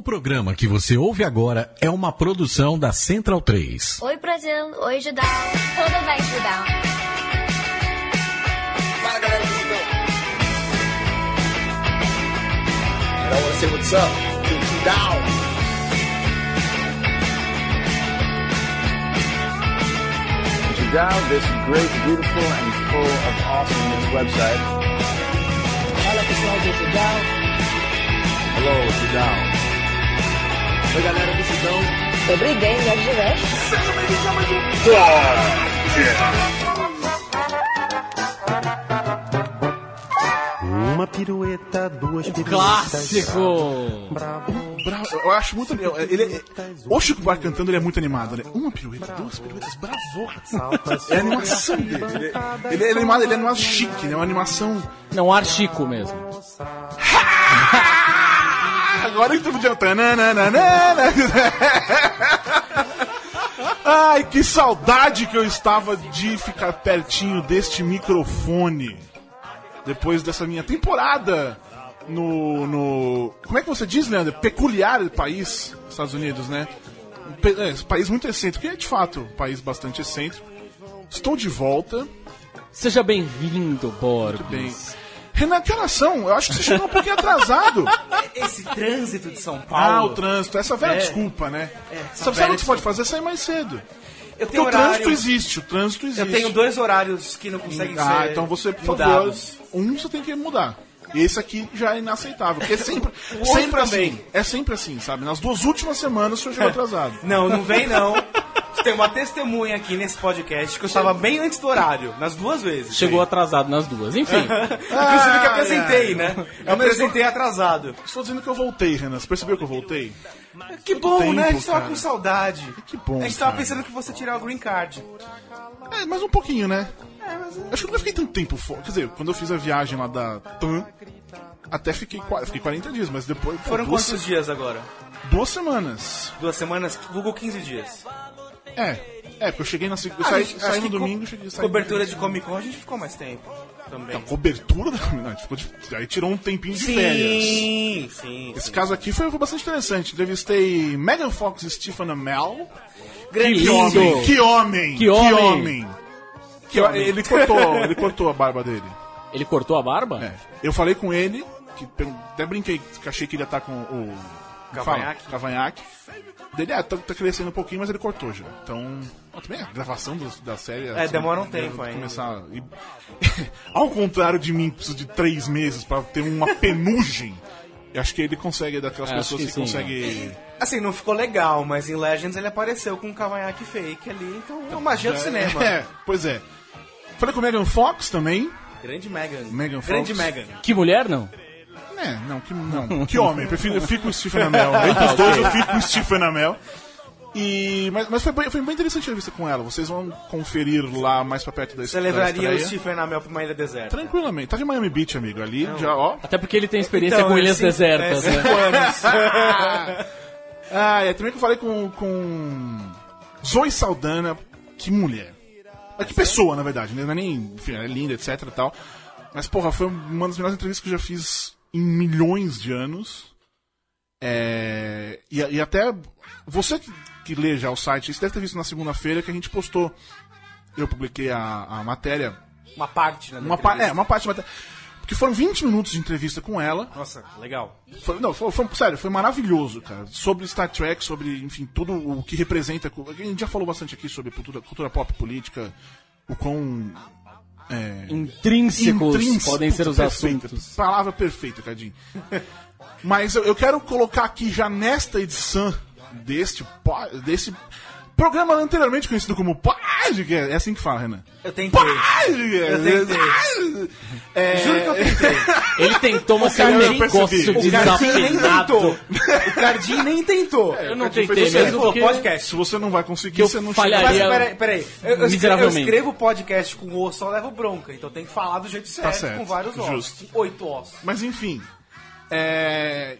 O programa que você ouve agora é uma produção da Central 3. Oi, Brasil. Oi, Judão. Tudo bem, Judão? Fala galera do Judão. I wanna say what's up to Judão. Judao, this great, beautiful, and full of awesomeness website. Fala pessoal do Judão. Hello, Judao. Oi, galera decisão. Sobre games, jogos de veste. Uma pirueta, duas piruetas. Clássico! Bravo. Bravo. Eu acho muito. Ele é- o Chico Bar cantando ele é muito animado, né? Uma pirueta, duas piruetas, Bravo. É a animação dele. Ele é, ele é animado, ele é animado chique, né? É uma animação. Não, um ar chico mesmo. Agora que adianta. Nananana. Ai, que saudade que eu estava de ficar pertinho deste microfone. Depois dessa minha temporada no. no como é que você diz, Leandro? Peculiar país, Estados Unidos, né? É, país muito excêntrico, e é de fato um país bastante excêntrico. Estou de volta. Seja bem-vindo, Borges. Bem. Renan, que horas são? Eu acho que você chegou um pouquinho atrasado. Esse trânsito de São Ah, Paulo. o trânsito. Essa velha É. desculpa, né? É, Sabe, o que você pode fazer? Sair mais cedo. Eu Porque tenho o trânsito existe, o trânsito existe. Eu tenho dois horários que não conseguem Ah, ser então você, por favor, um você tem que mudar. Esse aqui já é inaceitável. Porque é sempre, sempre também. assim. É sempre assim, sabe? Nas duas últimas semanas o senhor chegou atrasado. Não, não vem não. Tem uma testemunha aqui nesse podcast que eu estava bem antes do horário, nas duas vezes. Chegou atrasado nas duas. Enfim, Inclusive que apresentei, né? É Eu apresentei atrasado. Estou dizendo que eu voltei, Renan. Você percebeu que eu voltei? Que bom, tempo, né? A gente tava cara. com saudade. Que bom, A gente tava cara. pensando que você tirar o green card. É, mas um pouquinho, né? Acho que eu não fiquei tanto tempo fora. Quer dizer, quando eu fiz a viagem lá da TAM, até fiquei, fiquei 40 dias, mas depois. pô, Foram duas, quantos dias agora? duas semanas. Duas semanas? Vulgo 15 dias. É. É, porque eu cheguei na segunda. Ah, saí, saí no que co- domingo, cheguei saí Cobertura de Comic Con a gente ficou mais tempo. Também. Não, cobertura da comunidade. Ficou de- Aí tirou um tempinho de férias. Sim, sim. Esse sim. caso aqui foi, foi bastante interessante. Entrevistei Megan Fox e Stephen Amell. Grande Que homem! Que homem! Que homem. homem! Que homem. Ele cortou, ele cortou a barba dele. ele cortou a barba? É. Eu falei com ele, que até brinquei, que achei que ele ia estar com o. Cavanhaque. Cavanhaque. Dele, é, tá, tá crescendo um pouquinho, mas ele cortou já. Então. ó, também a gravação do- da série. É, demora um tempo ainda. Começar. e- Ao contrário de mim, preciso de três meses pra ter uma penugem. Eu acho que ele consegue, daquelas É, pessoas que que, sim. conseguem. Assim, não ficou legal, mas em Legends ele apareceu com um cavanhaque fake ali, então é uma magia do cinema. É, pois é. Falei com o Megan Fox também. Grande Megan. Megan Grande Fox. Megan. Que mulher, não? É, não, que, não, que homem. Eu, prefiro, eu fico com o Stephen Amell. Entre os dois, eu fico com o Stephen Amell. E, mas mas foi, bem- foi bem interessante a entrevista com ela. Vocês vão conferir lá mais pra perto da Você levaria o. Stephen Amell pra uma ilha deserta? Tranquilamente. Tá de Miami Beach, amigo. Ali, já, ó. Até porque ele tem experiência Então, com é ilhas cinco- desertas, é né? cinco anos. Ah, é também que eu falei com, com Zoe Saldana. Que mulher. Ah, Que pessoa, na verdade. né? Não é nem. Enfim, ela é linda, etc e tal. Mas, porra, foi uma das melhores entrevistas que eu já fiz em milhões de anos. É, e, e até você que, que lê já o site, você deve ter visto na segunda-feira que a gente postou. Eu publiquei a, a matéria. Uma parte, né? Uma, pa- é, uma parte da matéria. Porque foram 20 minutos de entrevista com ela. Nossa, legal. Foi, não, foi, foi- sério, foi maravilhoso, cara. Sobre Star Trek, sobre, enfim, tudo o que representa. A gente já falou bastante aqui sobre cultura, cultura pop política, o quão. É, Intrínsecos intrínseco- podem ser os perfeito, assuntos. Palavra perfeita, Cadinho. Mas eu, eu quero colocar aqui já nesta edição deste, desse programa anteriormente conhecido como podcast. É assim que fala, Renan. Eu tentei. Podcast! Eu tentei. É, Juro que eu tentei. Ele tentou, mas é um negócio O Cardinho nem tentou. O Cardinho nem tentou. Eu não tentei mesmo porque... podcast. Se você não vai conseguir, você não falharia- chega- Mas peraí, peraí. Eu, eu, escrevo, eu escrevo podcast com o só levo bronca, então tem que falar do jeito certo, certo, com vários ossos. Oito ossos. Mas enfim. É.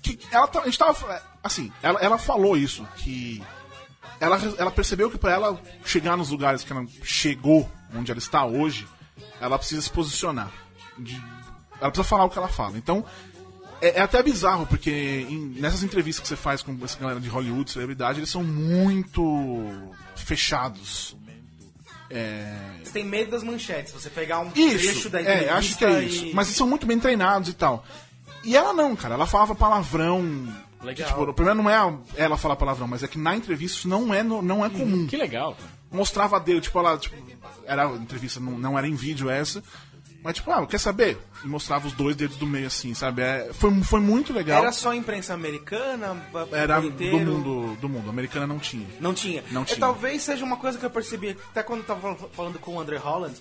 Que ela, tá- a gente tava. Assim, ela, ela falou isso, que. Ela, ela percebeu que pra ela chegar nos lugares que ela chegou, onde ela está hoje, ela precisa se posicionar. De- ela precisa falar o que ela fala. Então, é, é até bizarro, porque em- nessas entrevistas que você faz com essa galera de Hollywood, celebridade, eles são muito fechados. É, Você tem medo das manchetes. Você pegar um Isso, trecho da é, entrevista acho que é e- isso. Mas eles são muito bem treinados e tal. E ela não, cara. Ela falava palavrão. Legal. Que, tipo, o problema não é ela falar palavrão, mas é que na entrevista isso não é, no- não é comum. Que legal. cara. Mostrava dedo, tipo, ela, tipo, era a entrevista, não, não era em vídeo essa. Mas, tipo, ah, quer saber? E mostrava os dois dedos do meio, assim, sabe? É, foi, foi muito legal. Era só imprensa americana? Era do inteiro? mundo, do mundo. A americana não tinha. Não tinha. Não É, tinha. talvez seja uma coisa que eu percebi até quando eu tava falando com o André Holland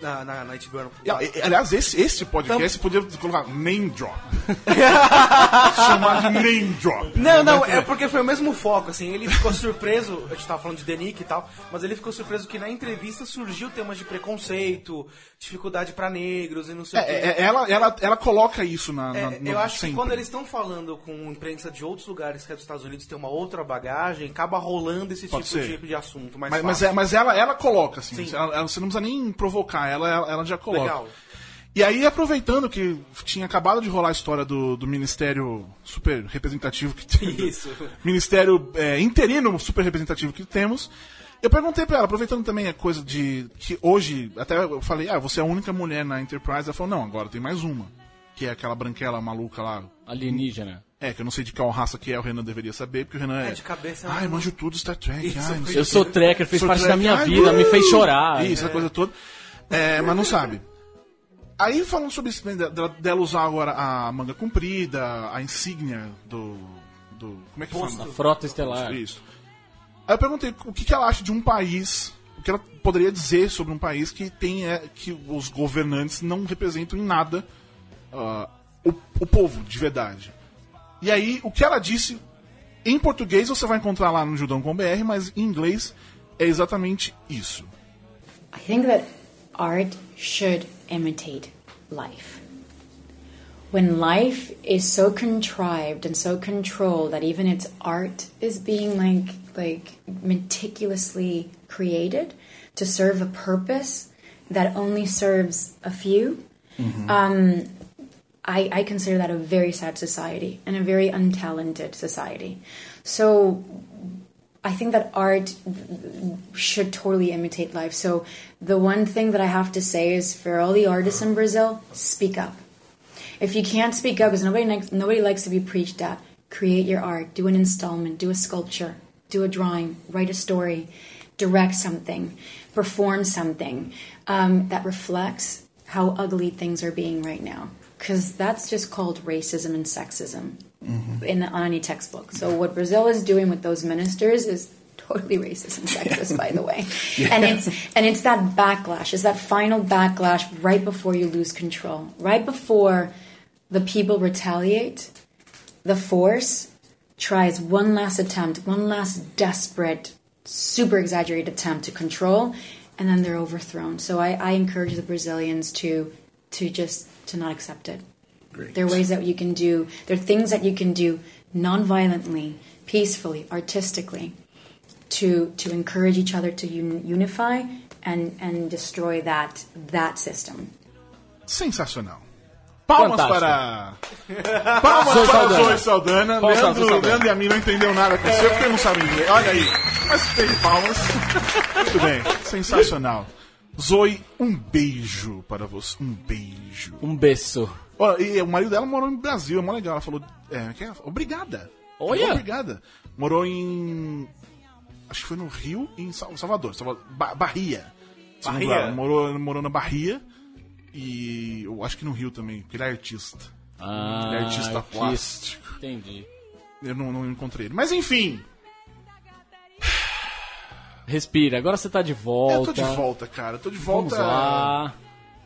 na, na, na HBO. E, a- e- aliás, esse, esse podcast podia colocar name drop. Chamar de name drop. Não, não, é porque foi o mesmo foco, assim, ele ficou surpreso, a gente tava falando de Denick e tal, mas ele ficou surpreso que na entrevista surgiu temas de preconceito, dificuldade pra negros e não sei o quê. É, é, ela, ela, ela coloca isso na. na- É, no- eu acho sempre. que quando eles estão falando com imprensa de outros lugares que é dos Estados Unidos, tem uma outra bagagem, acaba rolando esse Pode tipo ser. de, assunto. Mais Mas, mas, é, mas ela, ela coloca, assim. Sim. Ela- ela- você não precisa nem provocar, ela, ela, ela já coloca. Legal. E aí, aproveitando que tinha acabado de rolar a história do, do ministério super representativo que tem. Isso. Ministério é, interino super representativo que temos. Eu perguntei pra ela, aproveitando também a coisa de. que hoje, até eu falei, ah, você é a única mulher na Enterprise. Ela falou, não, agora tem mais uma. Que é aquela branquela maluca lá. Alienígena. É, que eu não sei de qual raça que é, o Renan deveria saber, porque o Renan é. É, de cabeça, Ai, não- manjo tudo Star Trek. Isso, ai, não sei Eu sou quê. tracker, fez Sou parte da tracker. minha Ai, vida, me fez chorar. Isso, a coisa toda. É, mas não sabe. Aí falando sobre isso, né, dela, dela usar agora a manga comprida, a insígnia do. do como é que Posto. fala? Frota Estelar. Isso. Aí eu perguntei o que, que ela acha de um país, o que ela poderia dizer sobre um país que tem é, que os governantes não representam em nada ah, o, o povo de verdade. E aí o que ela disse em português você vai encontrar lá no Judão com BR, mas em inglês é exatamente isso. I think that art should imitate life. When life is so contrived and so controlled that even its art is being like like meticulously created to serve a purpose that only serves a few, um, I, I consider that a very sad society and a very untalented society. So I think that art should totally imitate life. So the one thing that I have to say is for all the artists in Brazil, speak up. If you can't speak up, because nobody likes, nobody likes to be preached at, create your art. Do an installment. Do a sculpture. Do a drawing. Write a story. Direct something. Perform something um, that reflects how ugly things are being right now. Because that's just called racism and sexism Mm-hmm. in on any textbook. So what Brazil is doing with those ministers is totally racist and sexist, by the way. And it's and it's that backlash. It's that final backlash right before you lose control, right before the people retaliate. The force tries one last attempt, one last desperate, super exaggerated attempt to control, and then they're overthrown. So I, I encourage the Brazilians to to just to not accept it. There are ways that you can do. There are things that you can do non-violently, peacefully, artistically, to to encourage each other to un- unify and and destroy that that system. Sensacional. Palmas Fantástico. para. Palmas Zoe para Saldana. Zoe Saldana. Palmas para Leandro, Zoe Saldana. Leandro e a mim não entendeu nada com você porque não sabe inglês. Olha aí. Mas tem palmas. Muito bem. Sensacional. Zoe, um beijo para você. Um beijo. Um beijo. Ó, e o marido dela morou no Brasil, é mó legal. Ela falou. É, que é? Obrigada. Olha! Obrigada. Morou em. Acho que foi no Rio e em Sal- Salvador. Salvador Ba- Bahia. Bahia? ela. Morou, morou na Bahia. E eu acho que no Rio também, porque ele é artista. Ah, Ele é artista artista. plástico. Entendi. Eu não, não encontrei ele. Mas enfim, Respira, agora você tá de eu volta. tô de volta, cara. Eu tô de Vamos volta. lá.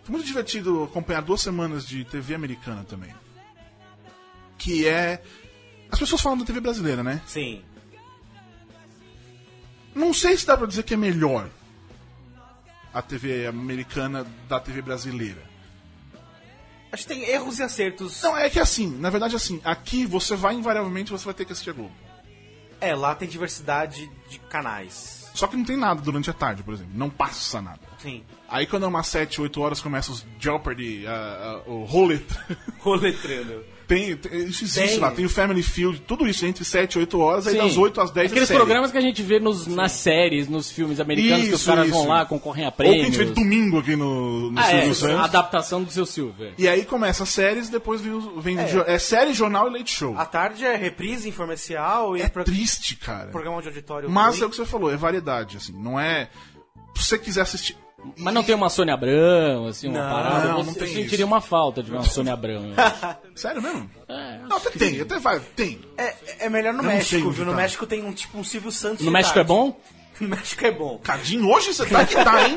Foi muito divertido acompanhar duas semanas de TV americana também. Que é. As pessoas falam da TV brasileira, né? Sim. Não sei se dá pra dizer que é melhor a TV americana da TV brasileira. Acho que tem erros e acertos. Não, é que assim, na verdade assim, aqui você vai invariavelmente você vai ter que assistir a Globo. É, lá tem diversidade de canais. Só que não tem nada durante a tarde, por exemplo. Não passa nada. Sim. Aí quando é umas 7, 8 horas começa os Jeopardy, ah, o Rolet. Roletrando. tem, tem- isso existe Tem. lá, tem o Family Field, tudo isso entre 7 e 8 horas, aí Sim. das 8 às 10 é Aqueles série. programas que a gente vê nos, nas séries, nos filmes americanos, que os Isso, caras vão isso. lá, concorrem a Ou que a prêmios. gente vê domingo aqui no, no ah, é, Silvio a Santos. adaptação do seu Silver. E aí começa as séries, depois vem, vem jo- é série, jornal e leite show. À tarde é reprise, informercial e É pro- triste, cara. programa de auditório. Mas ruim. é o que você falou, é variedade, assim, não é... Se você quiser assistir... Mas não tem uma Sônia Abrão, assim, uma Não, parada. não, eu não eu tem sentiria isso. uma falta de uma Sônia Abrão. eu. Sério mesmo? É, Não, até tem, até vai, tem. É, é melhor no Eu não México, viu? No tá. México tem um tipo um Silvio Santos. No México é tarde. bom? No México é bom. Cadinho, hoje você tá que tá, hein?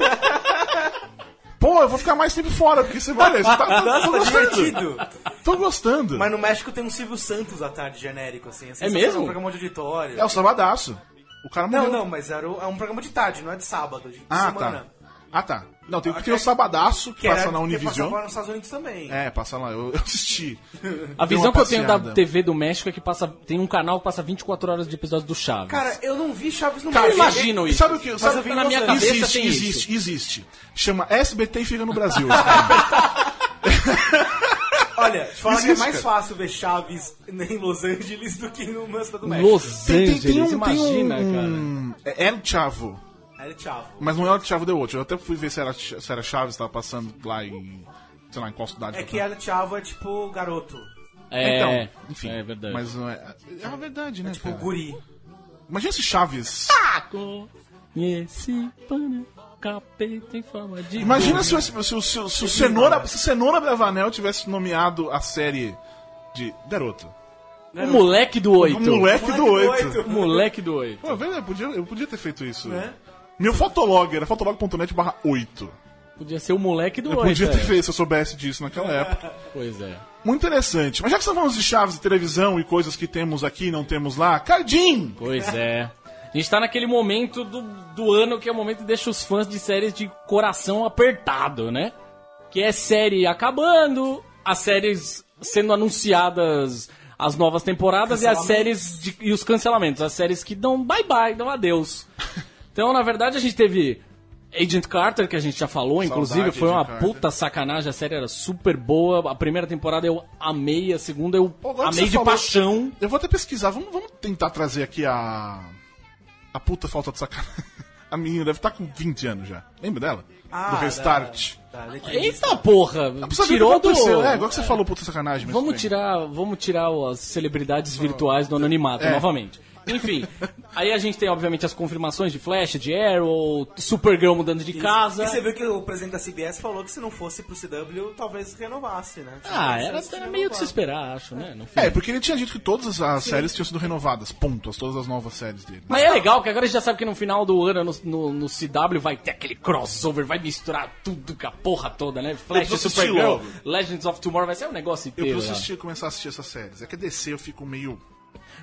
Pô, eu vou ficar mais tempo fora, porque você vai, você tá, tô, tô Nossa, tá gostando. divertido. Tô gostando. Mas no México tem um Silvio Santos à tarde genérico, assim. assim É mesmo? Um programa de auditório. É o sabadaço. O cara Não, morreu. não, mas era o- é um programa de tarde, não é de sábado, de Ah, semana. tá. Ah, tá. Não, tem, tem o sabadaço que, Que passa era na que Univision. passava nos Estados Unidos também. É, passa lá, eu, eu assisti. A visão que eu tenho da. TV do México é que passa, tem um canal que passa 24 horas de episódios do Chaves. Cara, eu não vi Chaves no Cara, México. eu imagino isso. Sabe o que? Mas Sabe, eu vi na minha existe, cabeça tem existe, isso. existe. Chama SBT e fica no Brasil. Olha, te falar que é Existe, mais cara. fácil ver Chaves em Los Angeles do que no cidade do México. Los tem, Angeles, tem um, tem imagina, um, cara. um- é El Chavo. Aí, Chavo. Mas não é o Chavo The Watch. Eu até fui ver se era, se era Chaves, tava passando lá em. Sei lá, em qual cidade. É que El Chavo é tipo garoto. É, Então, enfim. é verdade. Mas não é. É a verdade, né? Tipo cara? guri. Imagina se Chaves. Esse pano, capeta em forma de... Imagina se, o- se, o- se, o- se, o- se o Cenoura, se o Cenoura Bravanel tivesse nomeado a série de Garoto. O moleque do O oito. moleque do Moleque do 8. O moleque do oito. Pô, velho, eu podia, eu podia ter feito isso. Né? Meu fotolog era fotolog.net barra 8. Podia ser o moleque do Eu oito. podia ter é. feito se eu soubesse disso naquela época. Pois é. Muito interessante. Mas já que estamos falando de chaves de televisão e coisas que temos aqui e não temos lá, Cardim! Pois é. A gente tá naquele momento do, do ano que é o momento que deixa os fãs de séries de coração apertado, né? Que é série acabando, as séries sendo anunciadas as novas temporadas e as séries de- e os cancelamentos, as séries que dão bye bye, dão adeus. Então, na verdade, a gente teve Agent Carter, que a gente já falou, inclusive, foi uma Agent Carter. puta sacanagem, a série era super boa. A primeira temporada eu amei, a segunda eu agora amei de falou- paixão. Eu vou até pesquisar. Vamos, vamos tentar trazer aqui a. A puta falta de sacanagem. A menina deve estar com 20 anos já. Lembra dela? Ah, do Restart. Da, da entrevista. Eita porra! Tirou do. É, igual que você falou puta sacanagem. Vamos tirar, vamos tirar as celebridades virtuais do anonimato É. novamente. Enfim, aí a gente tem obviamente as confirmações de Flash, de Arrow, Supergirl mudando de casa. E você viu que o presidente da CBS falou que se não fosse pro CW, talvez renovasse, né? Ah, era, era meio de se esperar, acho, né? É, porque ele tinha dito que todas as- as séries tinham sido renovadas. Ponto. As- Todas as novas séries dele. Mas é legal que agora a gente já sabe que no final do ano no, no, no CW vai ter aquele crossover, vai misturar tudo com a porra toda, né? Flash, preciso Supergirl. Legends of Tomorrow, vai ser um negócio Eu inteiro. preciso lá. assistir, começar a assistir essas séries. É que DC eu fico meio.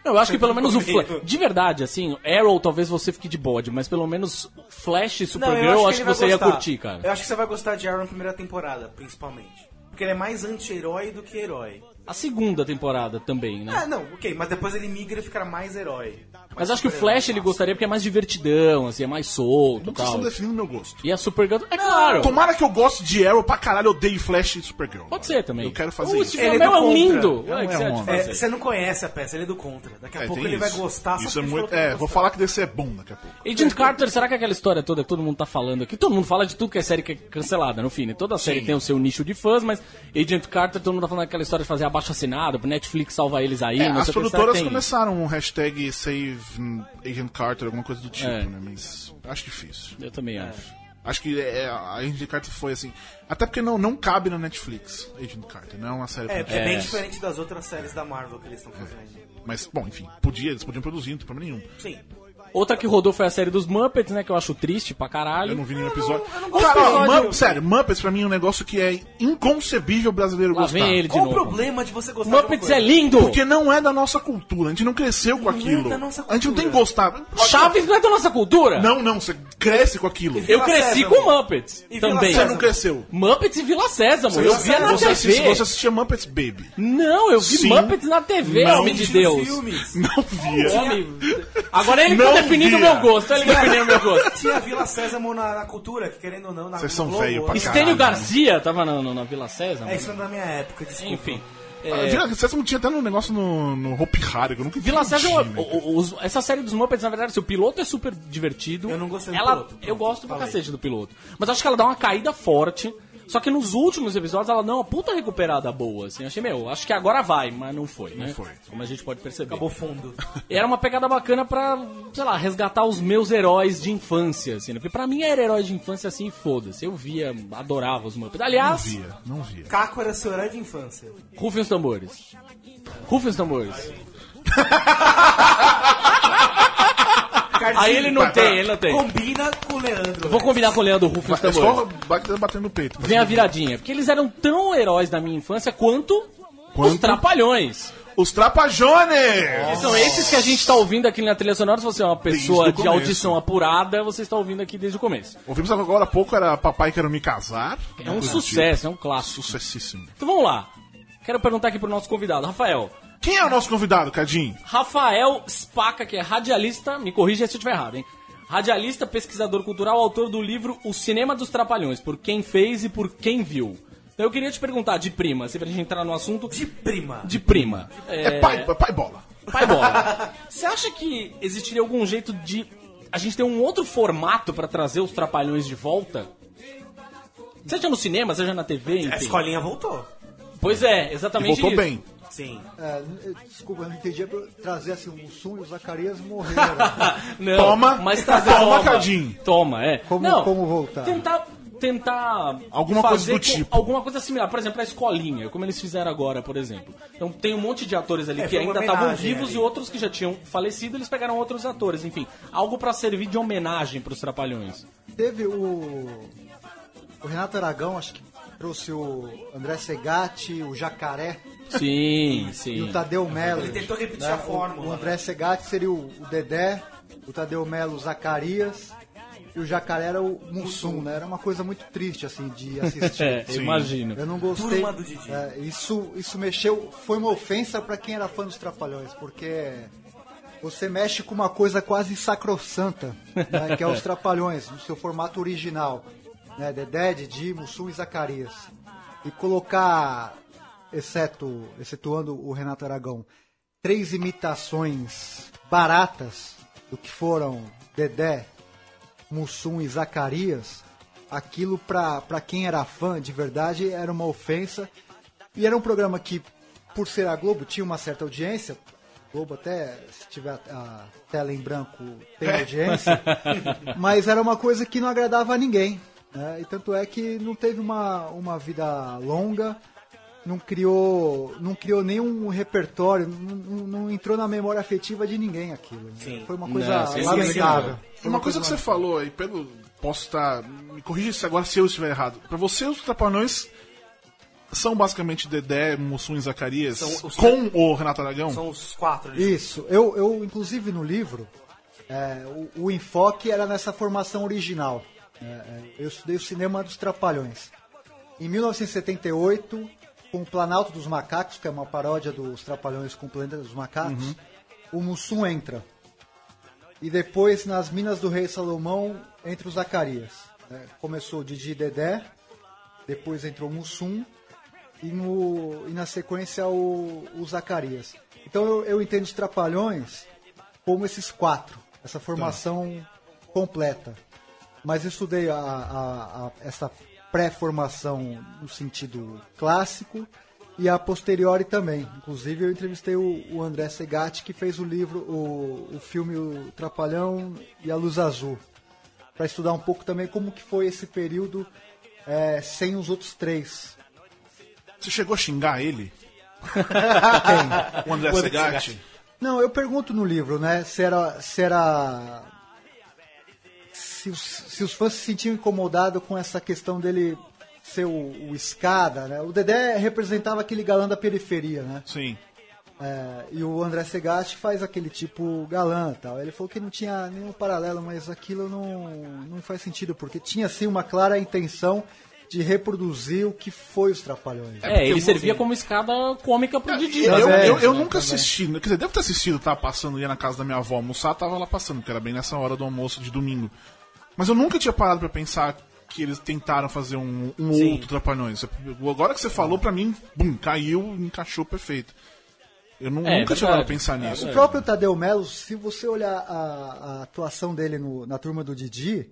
Não, eu acho que pelo menos o. Flash. De verdade, assim, Arrow talvez você fique de bode, mas pelo menos Flash e Supergirl eu acho que, ele vai você ia gostar. curtir, cara. Eu acho que você vai gostar de Arrow na primeira temporada, principalmente. Porque ele é mais anti-herói do que herói. A segunda temporada também, né? Ah, não, ok, mas depois ele migra e fica mais herói. Mas acho que o Flash ele gostaria porque é mais divertidão, assim, é mais solto e estão tal. definindo meu gosto. E a Supergirl, é claro. Tomara que eu goste de Arrow pra caralho, eu odeio Flash e Supergirl. Pode ser também. Eu quero fazer o isso. Steve Ele é é um contra. lindo. É você é É, fazer? você não conhece a peça, ele é do contra. Daqui a É, pouco ele vai isso. gostar, só Isso é muito. É, vai vou gostar. falar que DC é bom daqui a pouco. Agent Carter, será que é aquela história toda que todo mundo tá falando aqui? Todo mundo fala de tudo que é série que é cancelada, no fim, né? Toda série Sim. tem o seu nicho de fãs, mas Agent Carter, todo mundo tá falando aquela história de fazer abaixo assinado, pro Netflix salvar eles aí, É, não as produtoras começaram um hashtag Save hum, Agent Carter, alguma coisa do tipo, É. né? Mas acho difícil. Eu também acho. Acho que é, a Agent Carter foi assim. Até porque não, não cabe na Netflix, Agent Carter, não é uma série É, pra é bem É. diferente das outras séries da Marvel que eles estão fazendo. Mas, bom, enfim, podia, eles podiam produzir, não tem problema nenhum. Sim. Outra que rodou foi a série dos Muppets, né? Que eu acho triste pra caralho. Eu não vi nenhum episódio. gosto Cara, do ó, episódio. Muppets, sério, Muppets pra mim é um negócio que é inconcebível brasileiro Lá gostar. vem ele de Qual o problema de você gostar de Muppets uma é lindo! Porque não é da nossa cultura, a gente não cresceu com é aquilo. da nossa A gente não tem cultura. gostado. Chaves não é da nossa cultura? Não, não, você cresce com aquilo. Eu cresci Sésamo. com Muppets E também. Você não cresceu. Muppets e Vila Sésamo. eu via na você, TV. assiste- você assistia Muppets Baby. Não, eu vi Sim. Muppets na TV, Não. homem de Deus. filmes. Não via. Agora ele que Não definindo o meu gosto, ele definiu o meu gosto. Tinha Vila Sésamo na, na cultura, que querendo ou não, na Vocês são velho pra né? Estênio Caralho. Garcia tava na, na, na Vila César. É, isso não é da minha época, desculpa. Enfim. É. é, Vila Sésamo tinha até um negócio no, no Hopi Hari, que eu nunca Vila entendi, César, né, o- o- os- essa série dos Muppets, na verdade, assim, o piloto é super divertido. Eu não gostei do ela, piloto, pronto, Eu gosto pra cacete do piloto. Mas acho que ela dá uma caída forte. Só que nos últimos episódios ela dá uma puta recuperada boa, assim. Achei, meu, acho que agora vai, mas não foi, né? Não foi. Como a gente pode perceber. Acabou fundo. E era uma pegada bacana pra, sei lá, resgatar os meus heróis de infância, assim, né? Porque pra mim era herói de infância assim, foda-se. Eu via, adorava os Muppets. Não Aliás, via, não via. Caco era seu herói de infância. rufem os tambores. Rufem os tambores. Cardinho, Aí ele não tem, ele não tem. Combina com o Leandro. Eu vou combinar com o Leandro Rufem os É tambores. só batendo, no peito. Vem a viradinha. Porque eles eram tão heróis da minha infância quanto, os Quanto? Trapalhões. Os Trapajones! São esses que a gente tá ouvindo aqui na trilha sonora. Se você é uma pessoa de audição apurada, você está ouvindo aqui desde o começo. Ouvimos agora há pouco, era Papai Quero Me Casar. É um sucesso, é um clássico. tipo. Sucessíssimo. Então vamos lá. Quero perguntar aqui pro nosso convidado, Rafael. Quem é o nosso convidado, Cadinho? Rafael Spaca, que é radialista, me corrija se eu estiver errado, hein? Radialista, pesquisador cultural, autor do livro O Cinema dos Trapalhões, por quem fez e por quem viu. Então eu queria te perguntar, de prima, se pra gente entrar no assunto, De prima. de prima. É, pai, pai bola. Pai bola. Você acha que existiria algum jeito de a gente ter um outro formato pra trazer os trapalhões de volta? Seja no cinema, seja na TV, enfim. A escolinha voltou. Pois é, E exatamente voltou isso. bem. Sim. É, n- desculpa, eu não entendi. é pra trazer assim, o Mussum e o Zacarias morreram. Não, Toma. mas trazer Toma, Cadinho. Toma, é. Como- Não, como voltar? Tentar tentar Alguma coisa do tipo. alguma coisa similar, por exemplo, a escolinha, como eles fizeram agora, por exemplo. Então tem um monte de atores ali É, que ainda estavam vivos ali. e outros que já tinham falecido, eles pegaram outros atores, enfim, algo pra servir de homenagem pros trapalhões. Teve o. O Renato Aragão, acho que trouxe o André Segatti, o Jacaré Sim, e sim. o Tadeu Melo. Ele tentou repetir né? a O- fórmula, O, André Segatti seria o, o Dedé, o Tadeu Melo, o Zacarias. E o Jacaré era o Mussum, né? Era uma coisa muito triste, assim, de assistir. É, eu imagino. Eu não gostei. Turma do Didi. É, isso, isso mexeu, foi uma ofensa pra quem era fã dos Trapalhões, porque você mexe com uma coisa quase sacrossanta, né, que é os Trapalhões, no seu formato original, né, Dedé, Didi, Mussum e Zacarias. E colocar, exceto, excetuando o Renato Aragão, três imitações baratas do que foram Dedé, Mussum e Zacarias, aquilo pra quem era fã de verdade era uma ofensa. E era um programa que, por ser a Globo, tinha uma certa audiência. Globo até, se tiver a, a tela em branco, tem audiência. mas era uma coisa que não agradava a ninguém. né? E tanto é que não teve uma, uma vida longa, não criou, não criou nenhum repertório, não, não- entrou na memória afetiva de ninguém aquilo. né? Sim. Foi uma coisa Não, lamentável. Foi Uma coisa que você falou aí, pelo. Posso estar. Me corrija se agora se eu estiver errado. Pra você, os Trapalhões são basicamente Dedé, Mussum e Zacarias com o Renato Aragão? São os quatro. Isso, eu, eu inclusive no livro, é, o, o enfoque era nessa formação original. É, é, eu estudei o cinema dos Trapalhões. Em 1978, com o Planalto dos Macacos, que é uma paródia dos Trapalhões com o Planeta dos Macacos, o Mussum entra. E depois, nas Minas do Rei Salomão, entra o Zacarias. né? Começou o Didi Dedé, depois entrou o Mussum, e, no, e na sequência o, o Zacarias. Então eu, eu entendo os Trapalhões como esses quatro, essa formação completa. Mas eu estudei a, a- a- essa pré-formação no sentido clássico e a posteriori também. Inclusive eu entrevistei o, o André Segatti que fez o livro, o, o filme O Trapalhão e a Luz Azul, para estudar um pouco também como que foi esse período eh, sem os outros três. Você chegou a xingar ele? Quem? O André O André Segatti? Não, eu pergunto no livro, né, se era. Se, era, se, os, se os fãs se sentiam incomodados com essa questão dele ser o, o escada, né? O Dedé representava aquele galã da periferia, né? Sim. É, e o André Segatti faz aquele tipo galã tal. Ele falou que não tinha nenhum paralelo, mas aquilo não, não faz sentido, porque tinha sim uma clara intenção de reproduzir o que foi os Trapalhões. É, ele servia como escada cômica pro Didi. Eu, eu, eu né, nunca assisti, quer dizer, devo ter assistido, tá passando, ia na casa da minha avó almoçar, tava lá passando, que era bem nessa hora do almoço de domingo. Mas eu nunca tinha parado pra pensar que eles tentaram fazer um, um outro Trapalhões. Agora que você falou, pra mim, bum, caiu, encaixou perfeito. Eu nu- É, nunca tinha parado pra pensar É nisso. O próprio Tadeu Melo, se você olhar a, a atuação dele no- na turma do Didi,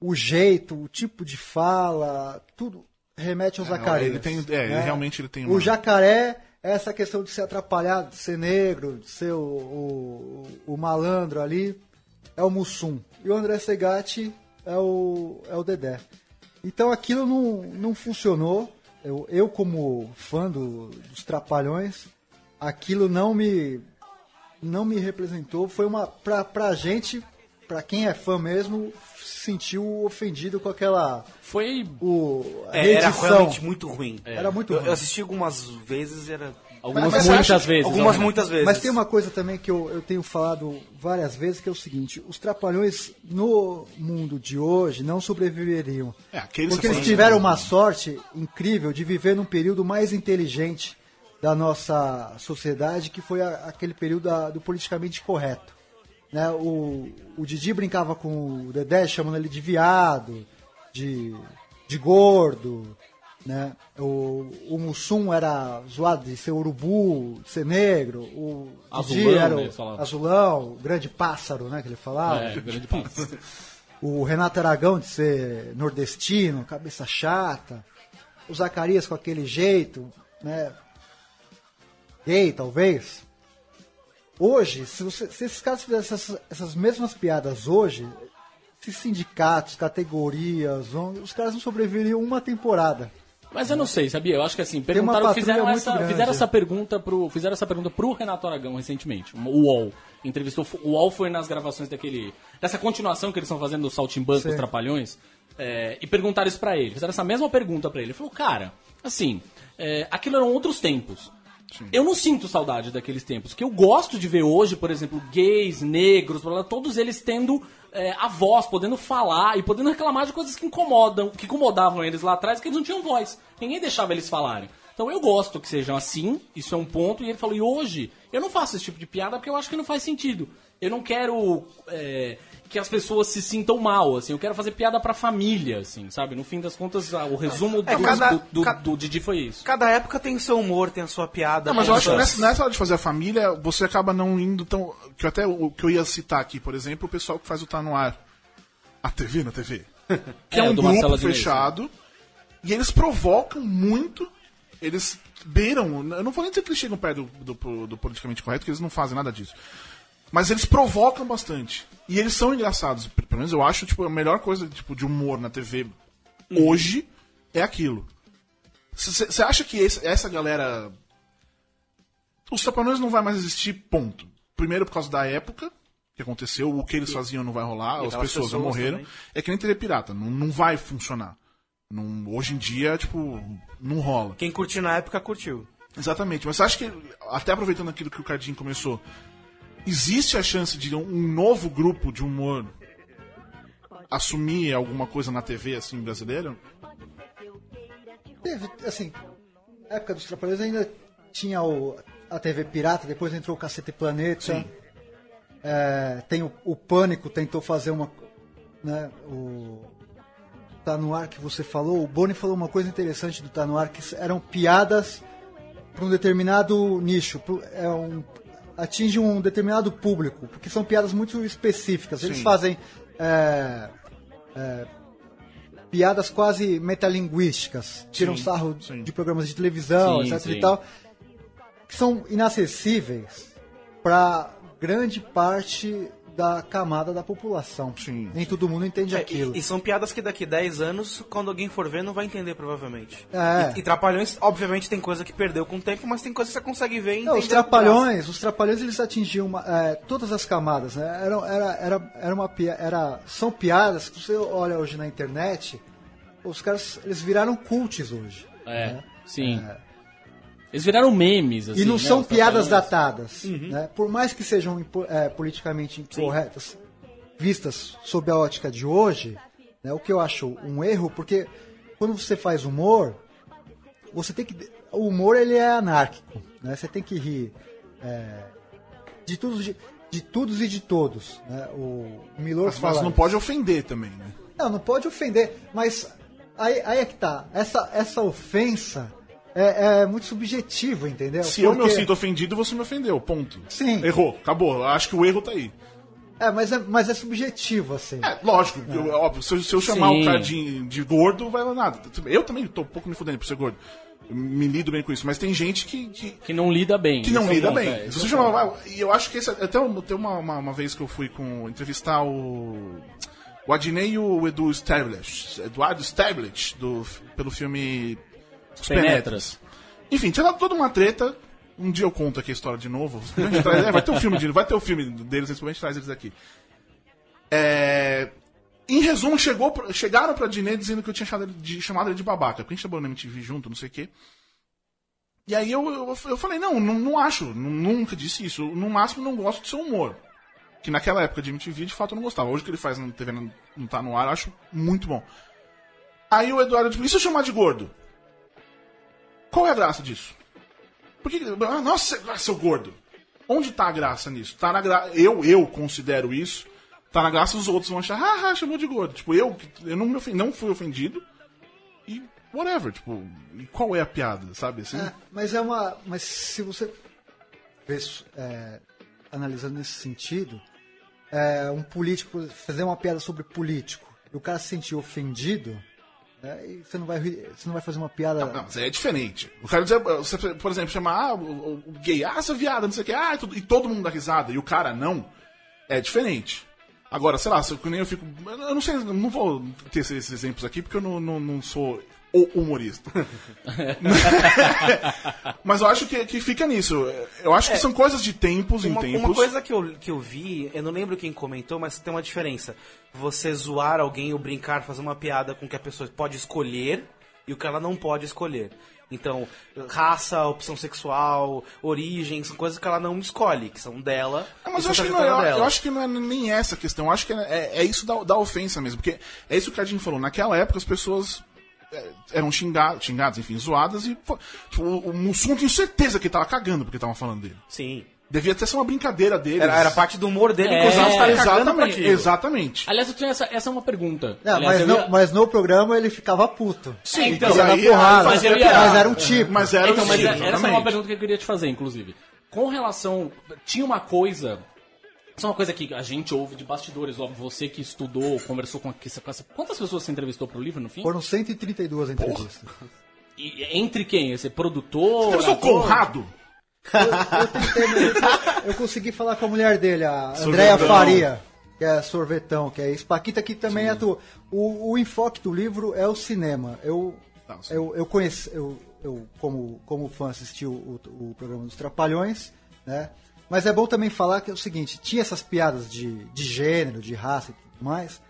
o jeito, o tipo de fala, tudo remete ao É, Zacarias. ele tem- é, ele realmente ele tem O uma- jacaré é essa questão de ser atrapalhado, de ser negro, de ser o, o, o malandro ali, é o Mussum. E o André Segatti é o, é o Dedé. Então aquilo não, não funcionou. Eu, eu como fã do- dos Trapalhões, aquilo não me não me representou. Foi uma pra, pra gente, pra quem é fã mesmo, se sentiu ofendido com aquela Foi. o a É, era realmente muito ruim. Era muito eu, ruim. eu assisti algumas vezes e era. Algumas Mas- mas muitas acha- vezes. Algumas muitas vezes. Mas tem uma coisa também que eu, eu tenho falado várias vezes, que é o seguinte, os trapalhões no mundo de hoje não sobreviveriam. É, aqueles porque que eles tiveram uma sorte incrível de viver num período mais inteligente da nossa sociedade, que foi a- aquele período da- do politicamente correto. Né? O, o Didi brincava com o Dedé, chamando ele de viado, de, de gordo. Né? O, o Mussum era zoado de ser urubu, de ser negro. O Azulão, era né, o falavam. azulão, o grande pássaro, né, que ele falava. É, grande passo. O Renato Aragão de ser nordestino, cabeça chata. O Zacarias com aquele jeito, né? Gay, talvez. Hoje, se, você- se esses caras fizessem essas, essas mesmas piadas hoje, esses sindicatos, categorias, os caras não sobreviveriam uma temporada. Mas eu não sei, sabia? Eu acho que assim, perguntaram, fizeram essa, grande. fizeram essa pergunta pro, fizeram essa pergunta pro Renato Aragão recentemente, o UOL. Entrevistou, o UOL foi nas gravações daquele, dessa continuação que eles estão fazendo do Saltimbanco, Sim. os Trapalhões, é, e perguntaram isso pra ele. Fizeram essa mesma pergunta pra ele. Ele falou, cara, assim, é, aquilo eram outros tempos. Eu não sinto saudade daqueles tempos. Que eu gosto de ver hoje, por exemplo, gays, negros, todos eles tendo é, a voz, podendo falar e podendo reclamar de coisas que incomodam, que incomodavam eles lá atrás, que eles não tinham voz. Ninguém deixava eles falarem. Então eu gosto que sejam assim, isso é um ponto. E ele falou, e hoje eu não faço esse tipo de piada porque eu acho que não faz sentido. Eu não quero é, que as pessoas se sintam mal, assim. Eu quero fazer piada pra família, assim, sabe? No fim das contas, a- o resumo É, do, cada- do, do, ca- do Didi foi isso. Cada época tem seu humor, tem a sua piada. Não, mas eu acho que nessa, nessa hora de fazer a família, você acaba não indo tão. Que eu até o que eu ia citar aqui, por exemplo, o pessoal que faz o Tá No Ar. A TV na TV. Que é, É, um do Marcelo grupo fechado. E eles provocam muito. Eles beiram. Eu não vou nem dizer que eles chegam perto do, do, do politicamente correto, que eles não fazem nada disso. Mas eles provocam bastante. E eles são engraçados. Pelo menos eu acho, tipo, a melhor coisa tipo, de humor na TV hoje é aquilo. Você acha que esse- essa galera. Os Trapalhões não vai mais existir, ponto. Primeiro por causa da época que aconteceu, o que eles faziam não vai rolar, as pessoas já pessoas morreram. também. É que nem TV pirata, não, não vai funcionar. Não- hoje em dia, tipo, não rola. Quem curtiu na época curtiu. Exatamente, mas você acha que, até aproveitando aquilo que o Cardinho começou, existe a chance de um, novo grupo de humor assumir alguma coisa na TV, assim, brasileira? Teve, assim, na época dos Trapalhões ainda tinha o, a TV Pirata, depois entrou o Cacete Planeta. É, tem o, o Pânico, tentou fazer uma. Né, o, tá no ar que você falou. O Boni falou uma coisa interessante do Tá no ar, que eram piadas para um determinado nicho. pro- É um, atinge um determinado público, porque são piadas muito específicas. Eles Sim. fazem. é, é, piadas quase metalinguísticas, tiram Sim, sarro sim. de programas de televisão, Sim, etc e tal, que são inacessíveis para grande parte da camada da população. Sim, Nem todo mundo entende É, aquilo. e, e são piadas que daqui 10 anos, quando alguém for ver, não vai entender, provavelmente. É. E, e Trapalhões, obviamente, tem coisa que perdeu com o tempo, mas tem coisa que você consegue ver e Não, entender. os trapalhões, os trapalhões eles atingiam uma- é, todas as camadas, né? Era, era, era, era uma pia- era, são piadas que você olha hoje na internet, os caras eles viraram cults hoje. É, sim. Eles viraram memes, assim, e não né, são os piadas datadas. Uhum. Né? Por mais que sejam é, politicamente incorretas, vistas sob a ótica de hoje, né, o que eu acho um erro, porque quando você faz humor, você tem que. O humor ele é anárquico, né? Você tem que rir é, de todos, de, de todos e de todos. Né? O Milor Mas, fala. mas não isso. pode ofender também, né? Não, não pode ofender, mas aí, aí é que tá. Essa, essa ofensa é, é muito subjetiva, entendeu? Se eu me Porque- sinto ofendido, você me ofendeu. Ponto. Sim. Errou. Acabou. Acho que o erro tá aí. É, mas é, mas é subjetivo, assim. É, lógico, eu- óbvio, se eu, se eu chamar Sim. o cara de, de gordo, vai lá nada. Eu também tô um pouco me fudendo por ser gordo. Eu me lido bem com isso, mas tem gente que, que, Que não lida bem. que não é lida bem. é, Se você é o chamar, vai- e eu acho que esse, até tem uma, uma, uma vez que eu fui com entrevistar o o Adnei e o Edu Stablish, Eduardo Stablish, do, pelo filme Os Penetras. Enfim, tinha dado toda uma treta. Um dia eu conto aqui a história de novo. Traz- é, vai ter o filme de, vai ter o filme deles, principalmente traz eles aqui. É, em resumo, chegou, chegaram pra Dinê dizendo que eu tinha chamado ele de, chamado ele de babaca, porque a gente trabalhou na MTV junto, não sei o quê. E aí eu, eu, eu falei, não, não, não acho, nu- nunca disse isso. No máximo não gosto do seu humor. Que naquela época de MTV, de fato, eu não gostava. Hoje que ele faz na TV não, não tá no ar, eu acho muito bom. Aí o Eduardo, tipo, e se eu chamar de gordo? Qual é a graça disso? Por que, ah, nossa, ah, seu gordo. Onde tá a graça nisso? Tá na gra... Eu, eu considero isso. Tá na graça, os outros vão achar, ah, chamou de gordo. Tipo, eu, eu não, me ofen- não fui ofendido. E whatever, tipo, qual é a piada, sabe? Assim, É, mas é uma. Mas se você vê é, analisando nesse sentido, é, um político fazer uma piada sobre político e o cara se sentir ofendido, né, e você não vai você não vai fazer uma piada. Não, mas é diferente. O cara dizer, você, por exemplo, chamar ah, o, o- gay, ah, essa viada, não sei o que, ah, e tudo- e todo mundo dá risada, e o cara não, é diferente. Agora, sei lá, se eu, nem eu fico. Eu não sei, não vou ter esses exemplos aqui porque eu não, não, não sou o humorista. Mas eu acho que, que fica nisso. Eu acho que É. são coisas de tempos em Uma, tempos. uma coisa que eu, que eu vi, eu não lembro quem comentou, mas tem uma diferença. Você zoar alguém ou brincar, fazer uma piada com o que a pessoa pode escolher e o que ela não pode escolher. Então, raça, opção sexual, origem, são coisas que ela não escolhe, que são dela. Ah, mas eu acho, que não, é- dela. eu acho que não é nem essa a questão. Eu acho que é, é- é isso da, da ofensa mesmo. Porque é isso que a Jean falou. Naquela época as pessoas é, eram xingadas, xingadas, enfim, zoadas. E tipo, o, o Mussum eu tenho certeza que tava cagando porque estavam falando dele. Sim. Devia ter sido uma brincadeira deles. Era, era parte do humor dele, É, pra exatamente, exatamente. Aliás, eu tenho essa, essa é uma pergunta. Não, Aliás, mas, ia- mas no programa ele ficava puto. Sim, Ele então, aí- porrada. mas ia- Mas era um tipo. Mas era então, mas tipo, é- essa é uma pergunta que eu queria te fazer, inclusive. Com relação. Tinha uma coisa. Isso é uma coisa que a gente ouve de bastidores, óbvio. Você que estudou, conversou com, essa- com essa. Quantas pessoas você entrevistou pro livro no fim? Foram 132 entrevistas. E entre quem? Esse produtor? Eu sou? Conrado. Eu, tentei, mas eu consegui falar com a mulher dele, a. Andréa Faria, que é sorvetão, que é Espaquita, que também atua. O, o enfoque do livro é o cinema. Eu, Não, sim. eu, eu conheci, eu, eu como, como fã assisti o, o, o programa dos Trapalhões, né? Mas é bom também falar que é o seguinte, tinha essas piadas de, de gênero, de raça e tudo mais,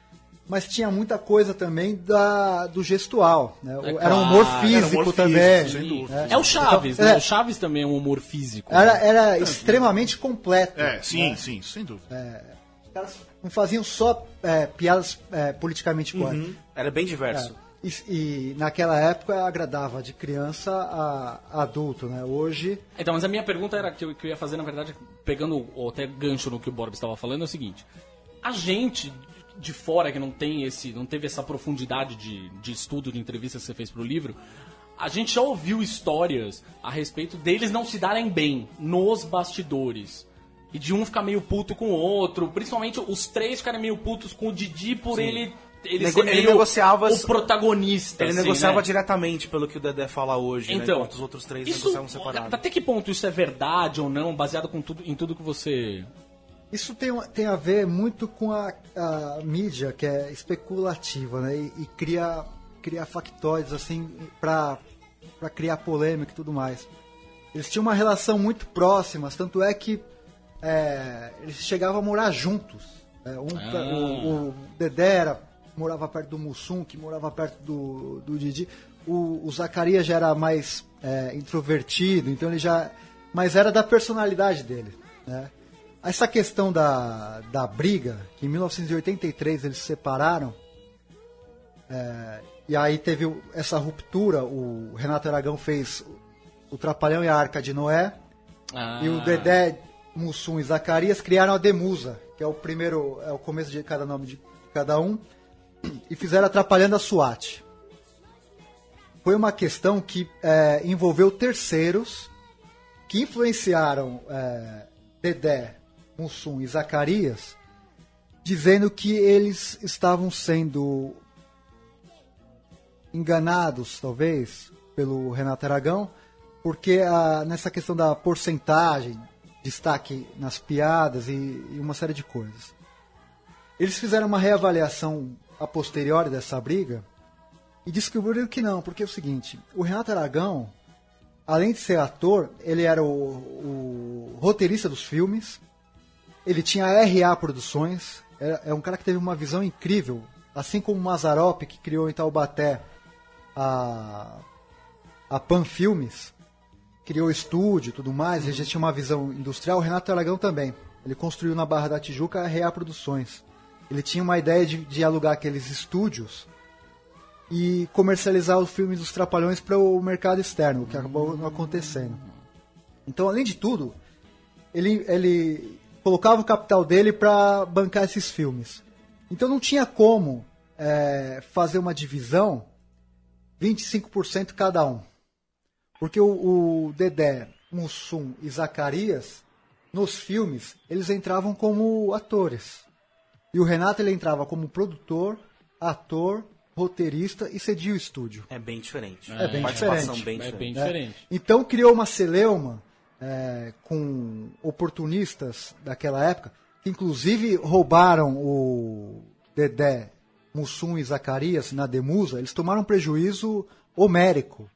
mas tinha muita coisa também da, do gestual, né? É era um humor claro, físico era humor físico, também. sem dúvida. né? É o Chaves, Então, né? é. O Chaves também é um humor físico. Era, era extremamente completo. É, sim, né? sim, sem dúvida. Os caras não faziam só é, piadas é, politicamente corretas. Uhum. Era bem diverso. E, e naquela época agradava de criança a, a adulto, né? Hoje. Então, mas a minha pergunta era que eu, que eu ia fazer, na verdade, pegando o- até gancho no que o Borbs estava falando, é o seguinte: a gente de fora que não tem esse, não teve essa profundidade de, de estudo, de entrevista que você fez pro livro, a gente já ouviu histórias a respeito deles não se darem bem nos bastidores. E de um ficar meio puto com o outro, principalmente os três ficarem meio putos com o Didi por ele. Ele, Nego- ele negociava- o protagonista. Ele assim, negociava né? diretamente, pelo que o Dedé fala hoje, né? Então, enquanto os outros três isso, negociavam separados. Até que ponto isso é verdade ou não, baseado com tudo, em tudo que você. Isso tem, tem a ver muito com a, a mídia, que é especulativa, né? E, e cria, cria factóides, assim, pra, pra criar polêmica e tudo mais. Eles tinham uma relação muito próxima, tanto é que é, eles chegavam a morar juntos. né? Um Ah. o, o Dedé era- morava perto do Mussum, que morava perto do, do Didi. O, o Zacarias já era mais é, introvertido, então ele já. Mas era da personalidade dele. Né? Essa questão da, da briga, que em 1983 eles se separaram, É, e aí teve essa ruptura, o Renato Aragão fez o Trapalhão e a Arca de Noé, Ah. e o Dedé, Mussum e Zacarias criaram a Demusa, que é o primeiro, é o começo de cada nome de cada um, e fizeram Atrapalhando a SWAT. Foi uma questão que é, envolveu terceiros que influenciaram é, Dedé, Mussum e Zacarias, dizendo que eles estavam sendo enganados, talvez, pelo Renato Aragão, porque a- nessa questão da porcentagem, destaque nas piadas e, e uma série de coisas. Eles fizeram uma reavaliação a posteriori dessa briga e descobriram que não, porque é o seguinte, o Renato Aragão, além de ser ator, ele era o, o roteirista dos filmes, ele tinha a RA Produções, é, um cara que teve uma visão incrível, assim como o Mazarop, que criou em Taubaté a, a Pan Filmes, criou estúdio tudo mais, ele já tinha uma visão industrial, o Renato Aragão também. Ele construiu na Barra da Tijuca a RA Produções. Ele tinha uma ideia de, de alugar aqueles estúdios e comercializar os filmes dos Trapalhões para o mercado externo, o que acabou não acontecendo. Então, além de tudo, ele, ele colocava o capital dele para bancar esses filmes. Então não tinha como é, fazer uma divisão 25% cada um. Porque o, o Dedé, Mussum e Zacarias, nos filmes, eles entravam como atores. E o Renato ele entrava como produtor, ator, roteirista e cedia o estúdio. É bem diferente. É bem Participação diferente. bem É diferente. bem né? diferente. Então criou uma celeuma é, com oportunistas daquela época, que inclusive roubaram o Dedé, Mussum e Zacarias na Demusa, eles tomaram um prejuízo homérico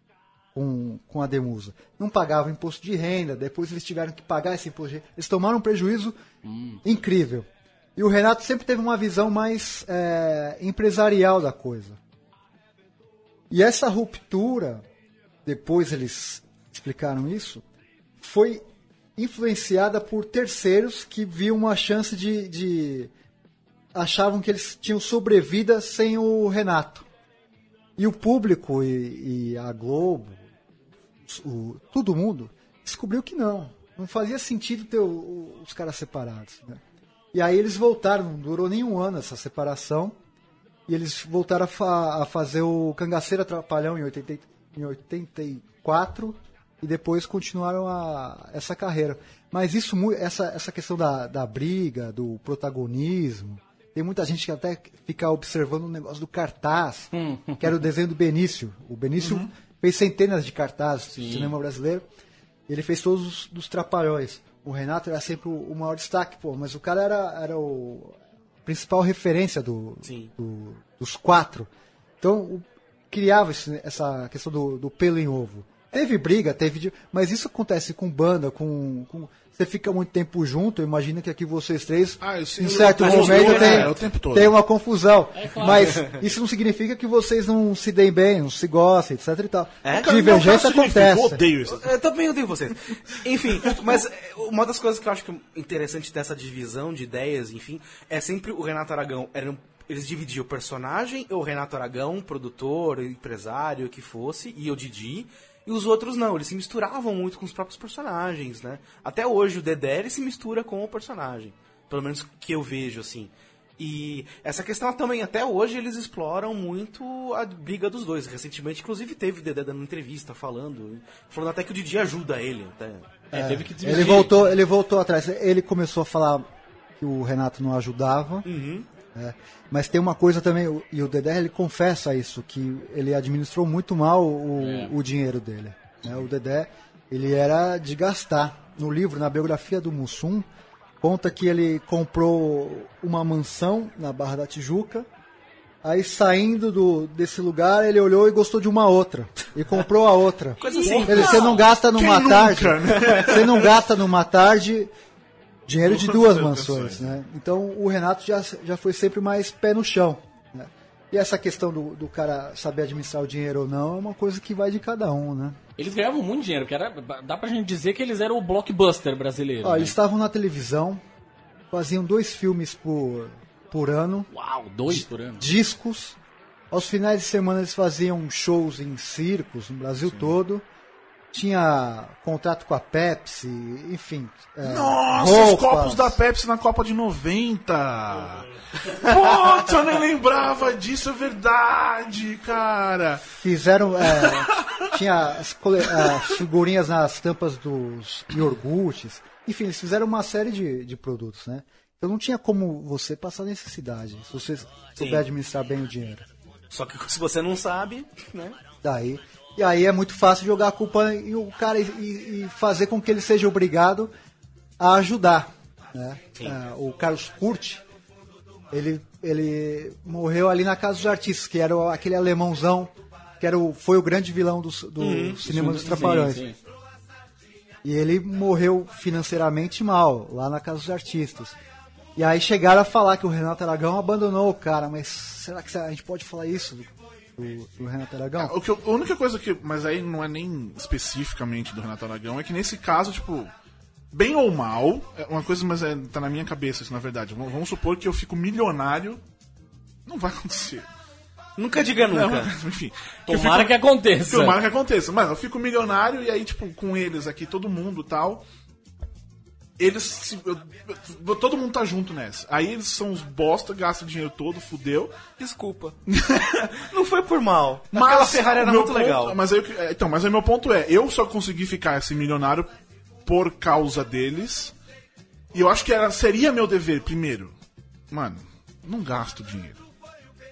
com, com a Demusa. Não pagavam imposto de renda, depois eles tiveram que pagar esse imposto de renda. Eles tomaram um prejuízo incrível. E o Renato sempre teve uma visão mais é, empresarial da coisa. E essa ruptura, depois eles explicaram isso, foi influenciada por terceiros que viam uma chance de, de- achavam que eles tinham sobrevida sem o Renato. E o público e, e a Globo, o, todo mundo, descobriu que não. Não fazia sentido ter o- os caras separados. né? E aí eles voltaram, não durou nem um ano essa separação. E eles voltaram a, fa- a fazer o Cangaceiro Atrapalhão em, 80, e- em 84 e depois continuaram a, essa carreira. Mas isso, essa, essa questão da, da briga, do protagonismo, tem muita gente que até fica observando o negócio do cartaz, que era o desenho do Benício. O Benício fez centenas de cartazes no cinema brasileiro. Ele fez todos os dos trapalhões. O Renato era sempre o, maior destaque, pô, mas o cara era, era o a principal referência do, do- dos quatro. Então, o- criava esse- essa questão do, do pelo em ovo. Teve briga, teve. Mas isso acontece com banda, com. com- você fica muito tempo junto, imagina que aqui vocês três, Ah, eu em eu- certo eu- momento, eu- tem, é, o tempo todo. tem uma confusão. claro. Mas isso não significa que vocês não se deem bem, não se gostem, etc e tal. É? Divergência acontece. Eu odeio isso. Eu também odeio vocês. Enfim, mas é, uma das coisas que eu acho que é interessante dessa divisão de ideias, enfim, é sempre o Renato Aragão. Era um- eles dividiam o personagem, o Renato Aragão, produtor, empresário, o que fosse, e o Didi. E os outros não, eles se misturavam muito com os próprios personagens, né? Até hoje o Dedé ele se mistura com o personagem. Pelo menos que eu vejo, assim. E essa questão também, até hoje, eles exploram muito a briga dos dois. Recentemente, inclusive, teve o Dedé dando entrevista falando, falando até que o Didi ajuda ele. Até. É, teve que Ele voltou, ele voltou atrás. Ele começou a falar que o Renato não ajudava. Uhum. Né? Mas tem uma coisa também, e o Dedé ele confessa isso, que ele administrou muito mal o, É. o dinheiro dele. né? O Dedé, ele era de gastar. No livro, na biografia do Mussum, conta que ele comprou uma mansão na Barra da Tijuca. Aí saindo do, desse lugar, ele olhou e gostou de uma outra. E comprou a outra. Coisa simples. Ele, você não gasta numa Quem tarde. nunca, né? Você não gasta numa tarde dinheiro de duas mansões, né? Então o Renato já, já foi sempre mais pé no chão. né? E essa questão do, do cara saber administrar o dinheiro ou não é uma coisa que vai de cada um, né? Eles ganhavam muito dinheiro, que era, dá pra gente dizer que eles eram o blockbuster brasileiro. Ó, né? eles estavam na televisão, faziam dois filmes por, por ano, Uau, dois por ano. discos, Aos finais de semana eles faziam shows em circos no Brasil todo. Tinha contrato com a Pepsi, enfim. é, Nossa, os roupas. copos da Pepsi na Copa de 90. Puta, eu nem lembrava disso, é verdade, cara. Fizeram. é, tinha as, as figurinhas nas tampas dos iogurtes. Enfim, eles fizeram uma série de, de produtos, né? Então não tinha como você passar necessidade, se você souber administrar bem o dinheiro. Só que se você não sabe, né? Daí. E aí é muito fácil jogar a culpa em o cara e, e- fazer com que ele seja obrigado a ajudar. Né? Ah, o Carlos Curti, ele, ele morreu ali na Casa dos Artistas, que era aquele alemãozão, que era o, foi o grande vilão do, do Uhum. cinema dos Sim, Trapalhões. sim. E ele morreu financeiramente mal, lá na Casa dos Artistas. E aí chegaram a falar que o Renato Aragão abandonou o cara, mas será que a gente pode falar isso do, do- Renato Aragão? O que eu- a única coisa que. Mas aí não é nem especificamente do Renato Aragão, é que nesse caso, tipo. Bem ou mal, é uma coisa, mas é, tá na minha cabeça isso, na verdade. Vamos, vamos supor que eu fico milionário. Não vai acontecer. Nunca diga nunca. Não, enfim. Tomara que aconteça. Tomara que aconteça. Mas eu fico milionário e aí, tipo, com eles aqui, todo mundo e tal. Eles. se- todo mundo tá junto nessa. Aí eles são os bosta, gastam o dinheiro todo, fudeu. Desculpa. Não foi por mal. Aquela Ferrari era muito ponto- legal. Mas aí, é, então, mas aí meu ponto é, eu só consegui ficar esse milionário por causa deles. E eu acho que era, seria meu dever, primeiro. Mano, não gasto dinheiro.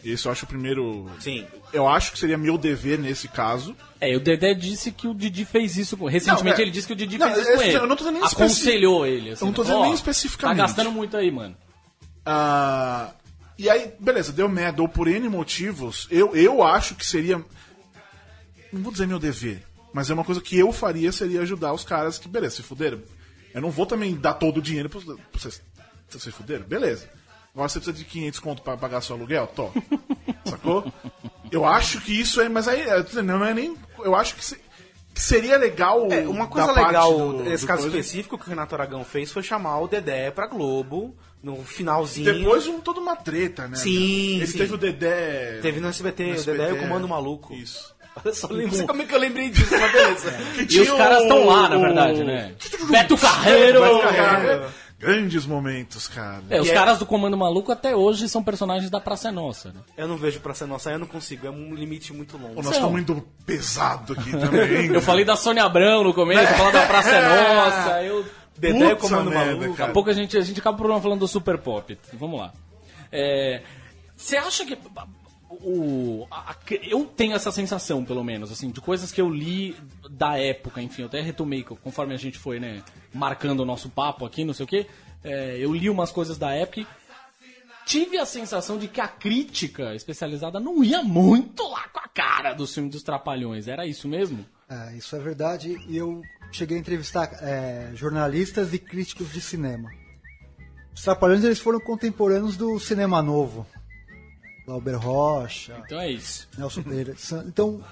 Esse eu acho o primeiro. Sim. Eu acho que seria meu dever nesse caso. É, o Dedé disse que o Didi fez isso com Recentemente Não, é. ele disse que o Didi Não, fez isso com esse- ele. eu não tô nem Aconselhou especi- ele. Assim, Eu não tô né? dizendo nem especificamente. Tá gastando muito aí, mano. Ah, e aí, beleza, deu merda, ou por N motivos, eu, eu acho que seria. Não vou dizer meu dever, mas é uma coisa que eu faria seria ajudar os caras que, beleza, se fuderam. Eu não vou também dar todo o dinheiro pra, vocês. Vocês se fuderam? Beleza. Agora você precisa de 500 conto pra pagar seu aluguel? Tó. Sacou? Eu acho que isso é. Mas aí, tô não é nem. Eu acho que, se- que seria legal. É, uma coisa legal do- nesse do caso coisa- específico que o Renato Aragão fez foi chamar o Dedé pra Globo no finalzinho. Depois um, toda uma treta, né? Sim, Ele sim. teve o Dedé. Teve no SBT, o Dedé e o Comando Maluco. Isso. Olha só, não sei como é que eu lembrei disso, mas beleza. E os caras estão lá, na verdade, né? Beto Carreiro! Beto Carreiro. Grandes momentos, cara. É, os é- caras do Comando Maluco até hoje são personagens da Praça é Nossa, né? Eu não vejo pra ser nossa, eu não consigo, é um limite muito longo. Pô, nós estamos indo pesado aqui também. Eu falei da Sônia Abrão no começo, falando da Praça é Nossa, eu... Dedé o Puta Comando merda, Maluco. Daqui a pouco a gente, a gente acaba o programa falando do Super Pop. Vamos lá. É, Você acha que. O, a- a- eu tenho essa sensação, pelo menos, assim, de coisas que eu li da época, enfim, eu até retomei, conforme a gente foi, né, marcando o nosso papo aqui, não sei o quê. é, eu li umas coisas da época e tive a sensação de que a crítica especializada não ia muito lá com a cara do filme dos Trapalhões. Era isso mesmo? É, isso é verdade. E eu cheguei a entrevistar é, jornalistas e críticos de cinema. Os Trapalhões eles foram contemporâneos do cinema novo. Glauber Rocha, Então é isso. Nelson Pereira. Então,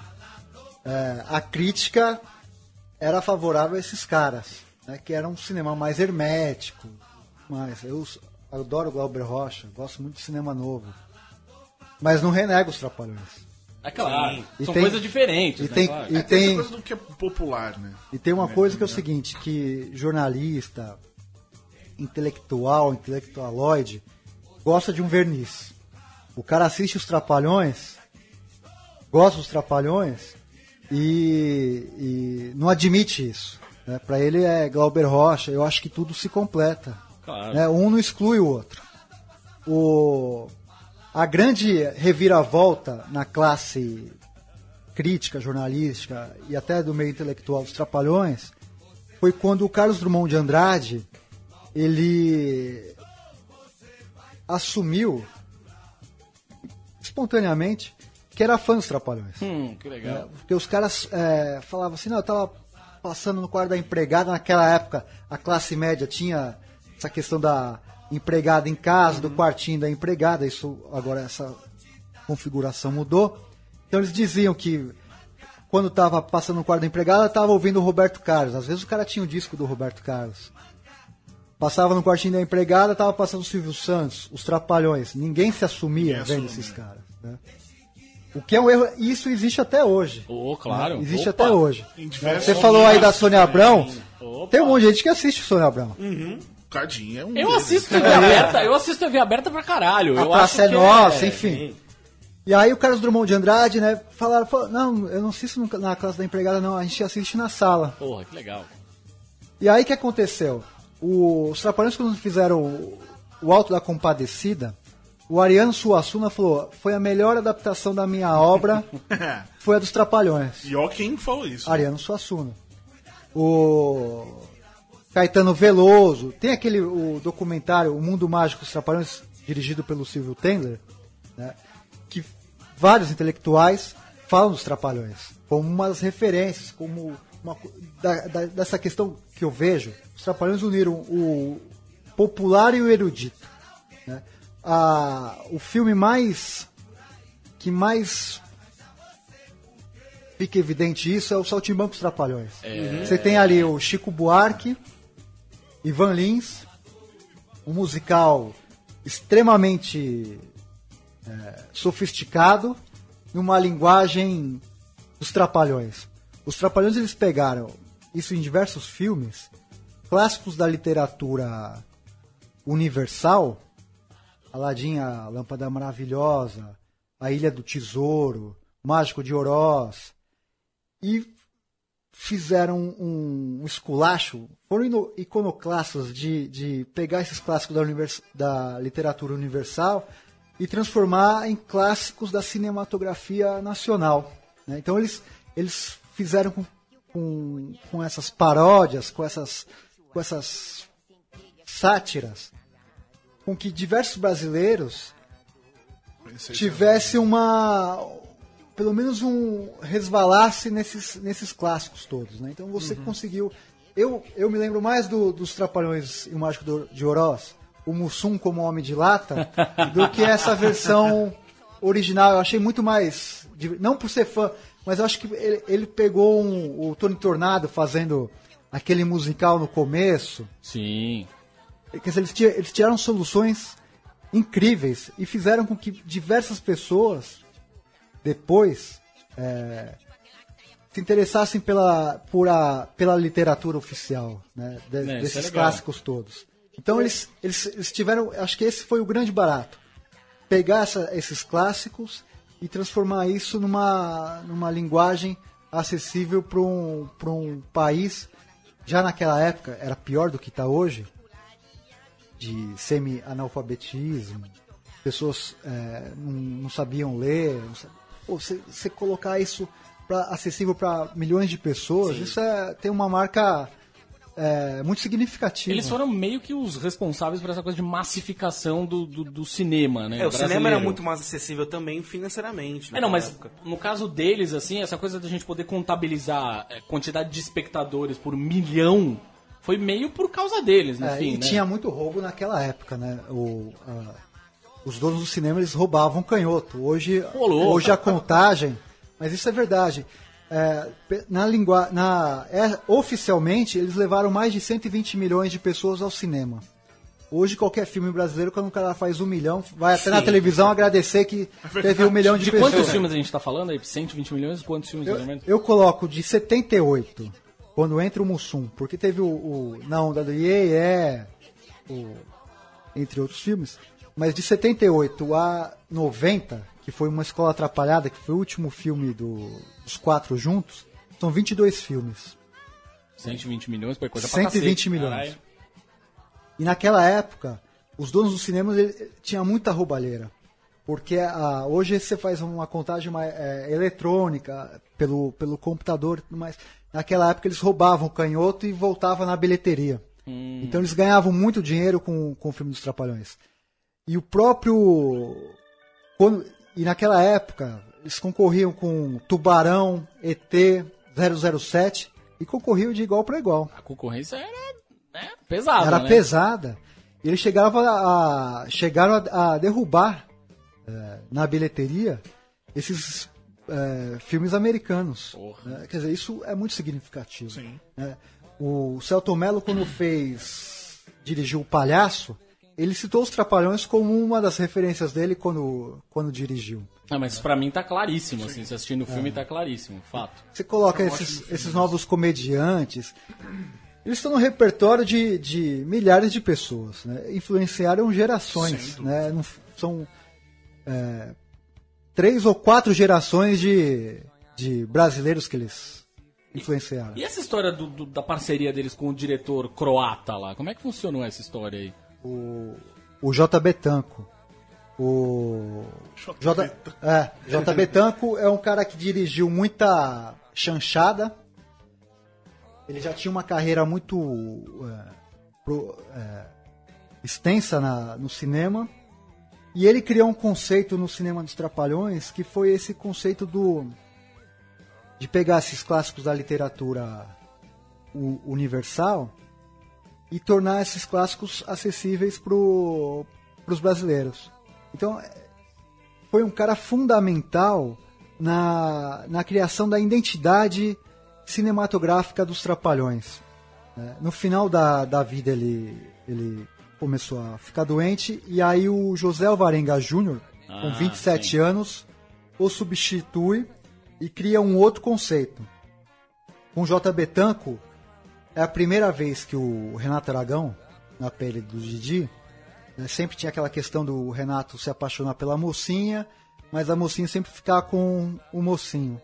é, a crítica era favorável a esses caras, né, que era um cinema mais hermético. Mas eu adoro Glauber Rocha, gosto muito de cinema novo. Mas não renego os Trapalhões. É claro. E São tem- coisas diferentes, e né? tem- claro. e É, tem- essa coisa do que é popular, né? E tem uma coisa que é o seguinte, que jornalista, intelectual, intelectualoide, gosta de um verniz. O cara assiste os Trapalhões, gosta dos Trapalhões e, e não admite isso. Né? Para ele é Glauber Rocha, eu acho que tudo se completa. Claro. né? Um não exclui o outro. O, a grande reviravolta na classe crítica, jornalística e até do meio intelectual dos Trapalhões foi quando o Carlos Drummond de Andrade ele assumiu espontaneamente que era fã dos Trapalhões. Hum, que legal. É, porque os caras é, falavam assim, não, eu tava passando no quarto da empregada, naquela época a classe média tinha essa questão da empregada em casa, do quartinho da empregada, isso agora essa configuração mudou. Então eles diziam que quando tava passando no quarto da empregada, tava ouvindo o Roberto Carlos. Às vezes o cara tinha o disco do Roberto Carlos. Passava no quartinho da empregada, tava passando o Silvio Santos, os Trapalhões. Ninguém se assumia Ninguém vendo assume. esses caras. Né? O que é um erro, e isso existe até hoje. Oh, claro. né? Existe Opa. até hoje. Você falou aí da Sônia Abrão. Opa. Tem um monte de gente que assiste Sônia Abrão. Cadinho é um Eu deles. assisto TV aberta, eu assisto TV aberta pra caralho. A eu Praça é Nossa, enfim. E aí o Carlos Drummond de Andrade, né, falaram, falou, não, eu não assisto na classe da empregada, não, a gente assiste na sala. Porra, que legal. E aí o que aconteceu? O- os Trapalhões, quando fizeram o, Alto da Compadecida, o Ariano Suassuna falou, foi a melhor adaptação da minha obra, foi a dos Trapalhões. E ó quem falou isso. Ariano Suassuna. O Caetano Veloso. Tem aquele o documentário O Mundo Mágico dos Trapalhões, dirigido pelo Silvio Tendler, né, que vários intelectuais falam dos Trapalhões como umas referências, como uma, da- da- dessa questão que eu vejo. Os Trapalhões uniram o popular e o erudito. né. A- o filme mais que mais fica evidente isso é o Saltimbancos Trapalhões. Você tem ali o Chico Buarque, Ivan Lins, um musical extremamente é, sofisticado, numa linguagem dos Trapalhões. Os Trapalhões eles pegaram isso em diversos filmes, clássicos da literatura universal, Aladim, a Lâmpada Maravilhosa, A Ilha do Tesouro, Mágico de Oroz, e fizeram um, esculacho, foram iconoclastas de, de pegar esses clássicos da, univers- da literatura universal e transformar em clássicos da cinematografia nacional. né? Então eles, eles fizeram com, com, com essas paródias, com essas, com essas sátiras, com que diversos brasileiros tivesse uma pelo menos um resvalasse nesses, nesses clássicos todos, né? Então você conseguiu eu, eu me lembro mais do- dos Trapalhões e o Mágico do- de Oroz, o Mussum como Homem de Lata, do que essa versão original. Eu achei muito mais. Não por ser fã, mas eu acho que ele, ele pegou um- o Tony Tornado fazendo aquele musical no começo. Sim. Quer dizer, eles, ti- eles tiraram soluções incríveis e fizeram com que diversas pessoas depois é, se interessassem pela, por a, pela literatura oficial né, de- É, é desses legal. clássicos todos. Então eles, eles, eles tiveram, acho que esse foi o grande barato, pegar essa- esses clássicos e transformar isso numa, numa linguagem acessível para um, pra um país, já naquela época era pior do que está hoje, de semi-analfabetismo, pessoas é, não, não sabiam ler. não Pô, você, você colocar isso pra, acessível para milhões de pessoas, isso é, tem uma marca é, muito significativa. Eles foram meio que os responsáveis por essa coisa de massificação do, do, do cinema, né? É, o cinema brasileiro. era muito mais acessível também financeiramente. É, não, mas época. no caso deles, assim, essa coisa da gente poder contabilizar é, quantidade de espectadores por milhão foi meio por causa deles, no É, fim, e né? tinha muito roubo naquela época, né? O, a- os donos do cinema eles roubavam canhoto. Hoje, hoje a contagem, mas isso é verdade. É, na língua, na, é, oficialmente eles levaram mais de 120 milhões de pessoas ao cinema. Hoje qualquer filme brasileiro quando o cara faz um milhão vai até na Sim. televisão agradecer que teve um milhão de, De pessoas. quantos filmes a gente tá falando aí? 120 milhões? Quantos filmes, Eu, eu coloco de 78, quando entra o Mussum, porque teve o, o Na Onda do Iê, é, o, entre outros filmes, mas de 78 a 90, que foi uma escola atrapalhada, que foi o último filme do- dos quatro juntos, são 22 filmes. 120 milhões, foi coisa pra 120 cacete, milhões. E naquela época, os donos dos cinemas ele, tinha muita roubalheira. Porque ah, hoje você faz uma contagem mais, é, eletrônica pelo, pelo computador, mas naquela época eles roubavam o canhoto e voltavam na bilheteria. Então eles ganhavam muito dinheiro com, com o filme dos Trapalhões. E o próprio. Quando, e naquela época, eles concorriam com Tubarão, ET, 007 e concorriam de igual para igual. A concorrência era né, pesada, Era né? pesada. E eles chegavam a, chegaram a, a derrubar eh, na bilheteria esses eh, filmes americanos. né? Quer dizer, isso é muito significativo. Sim. né? O Celton Mello, quando fez. dirigiu O Palhaço, ele citou os Trapalhões como uma das referências dele quando, quando dirigiu. Ah, mas pra mim tá claríssimo, assim, se assistindo o filme tá claríssimo, fato. Você coloca esses, esses novos comediantes, eles estão no repertório de, de milhares de pessoas, né? influenciaram gerações, né? Não são é, três ou quatro gerações de, de brasileiros que eles influenciaram. E essa história do- do- da parceria deles com o diretor croata lá, como é que funcionou essa história aí? O, o JB Tanco. O J, é, JB Tanco é um cara que dirigiu muita chanchada. Ele já tinha uma carreira muito é, pro- é, extensa na- no cinema. E ele criou um conceito no cinema dos Trapalhões que foi esse conceito do de pegar esses clássicos da literatura universal e tornar esses clássicos acessíveis para os brasileiros. Então, é, foi um cara fundamental na, na criação da identidade cinematográfica dos Trapalhões. né? No final da, da vida, ele, ele começou a ficar doente, e aí o José Alvarenga Júnior, com Ah, 27 sim. anos, o substitui e cria um outro conceito. Com o JB Tanco, é a primeira vez que o Renato Aragão, na pele do Didi, né, sempre tinha aquela questão do Renato se apaixonar pela mocinha, mas a mocinha sempre ficar com o mocinho.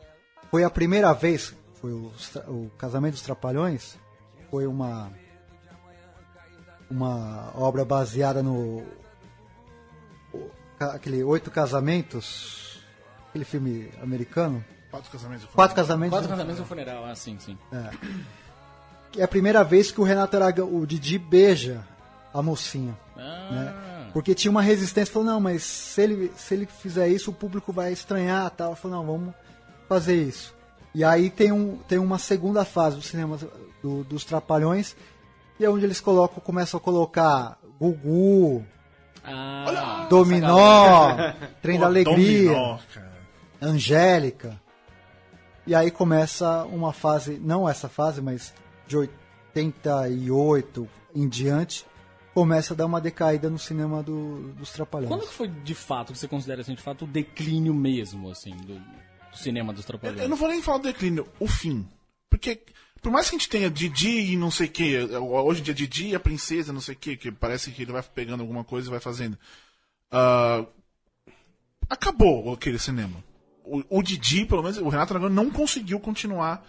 Foi a primeira vez, foi o, o Casamento dos Trapalhões, foi uma uma obra baseada no aquele Oito Casamentos, aquele filme americano. Quatro casamentos. Quatro casamentos. Quatro casamentos e um funeral, ah, sim, sim. É a primeira vez que o Renato Aragão, o Didi beija a mocinha. Ah, né? Porque tinha uma resistência, falou, não, mas se ele, se ele fizer isso, o público vai estranhar tal. Falou, não, vamos fazer isso. E aí tem, um, tem uma segunda fase do cinema do- dos Trapalhões, e é onde eles colocam, começam a colocar Gugu, Ah, Dominó. Trem da Alegria, Dominó. Angélica. E aí começa uma fase, não essa fase, mas de 88 em diante, começa a dar uma decaída no cinema do- dos Trapalhões. Quando que foi de fato, que você considera assim, de fato, o declínio mesmo, assim, do, do cinema dos Eu, Trapalhões? eu não vou nem falar do declínio, o fim. Porque, por mais que a gente tenha Didi e não sei o que, hoje em dia Didi e a princesa, não sei o que, que parece que ele vai pegando alguma coisa e vai fazendo. Ah, acabou aquele cinema. O, o Didi, pelo menos, o Renato Aragão não conseguiu continuar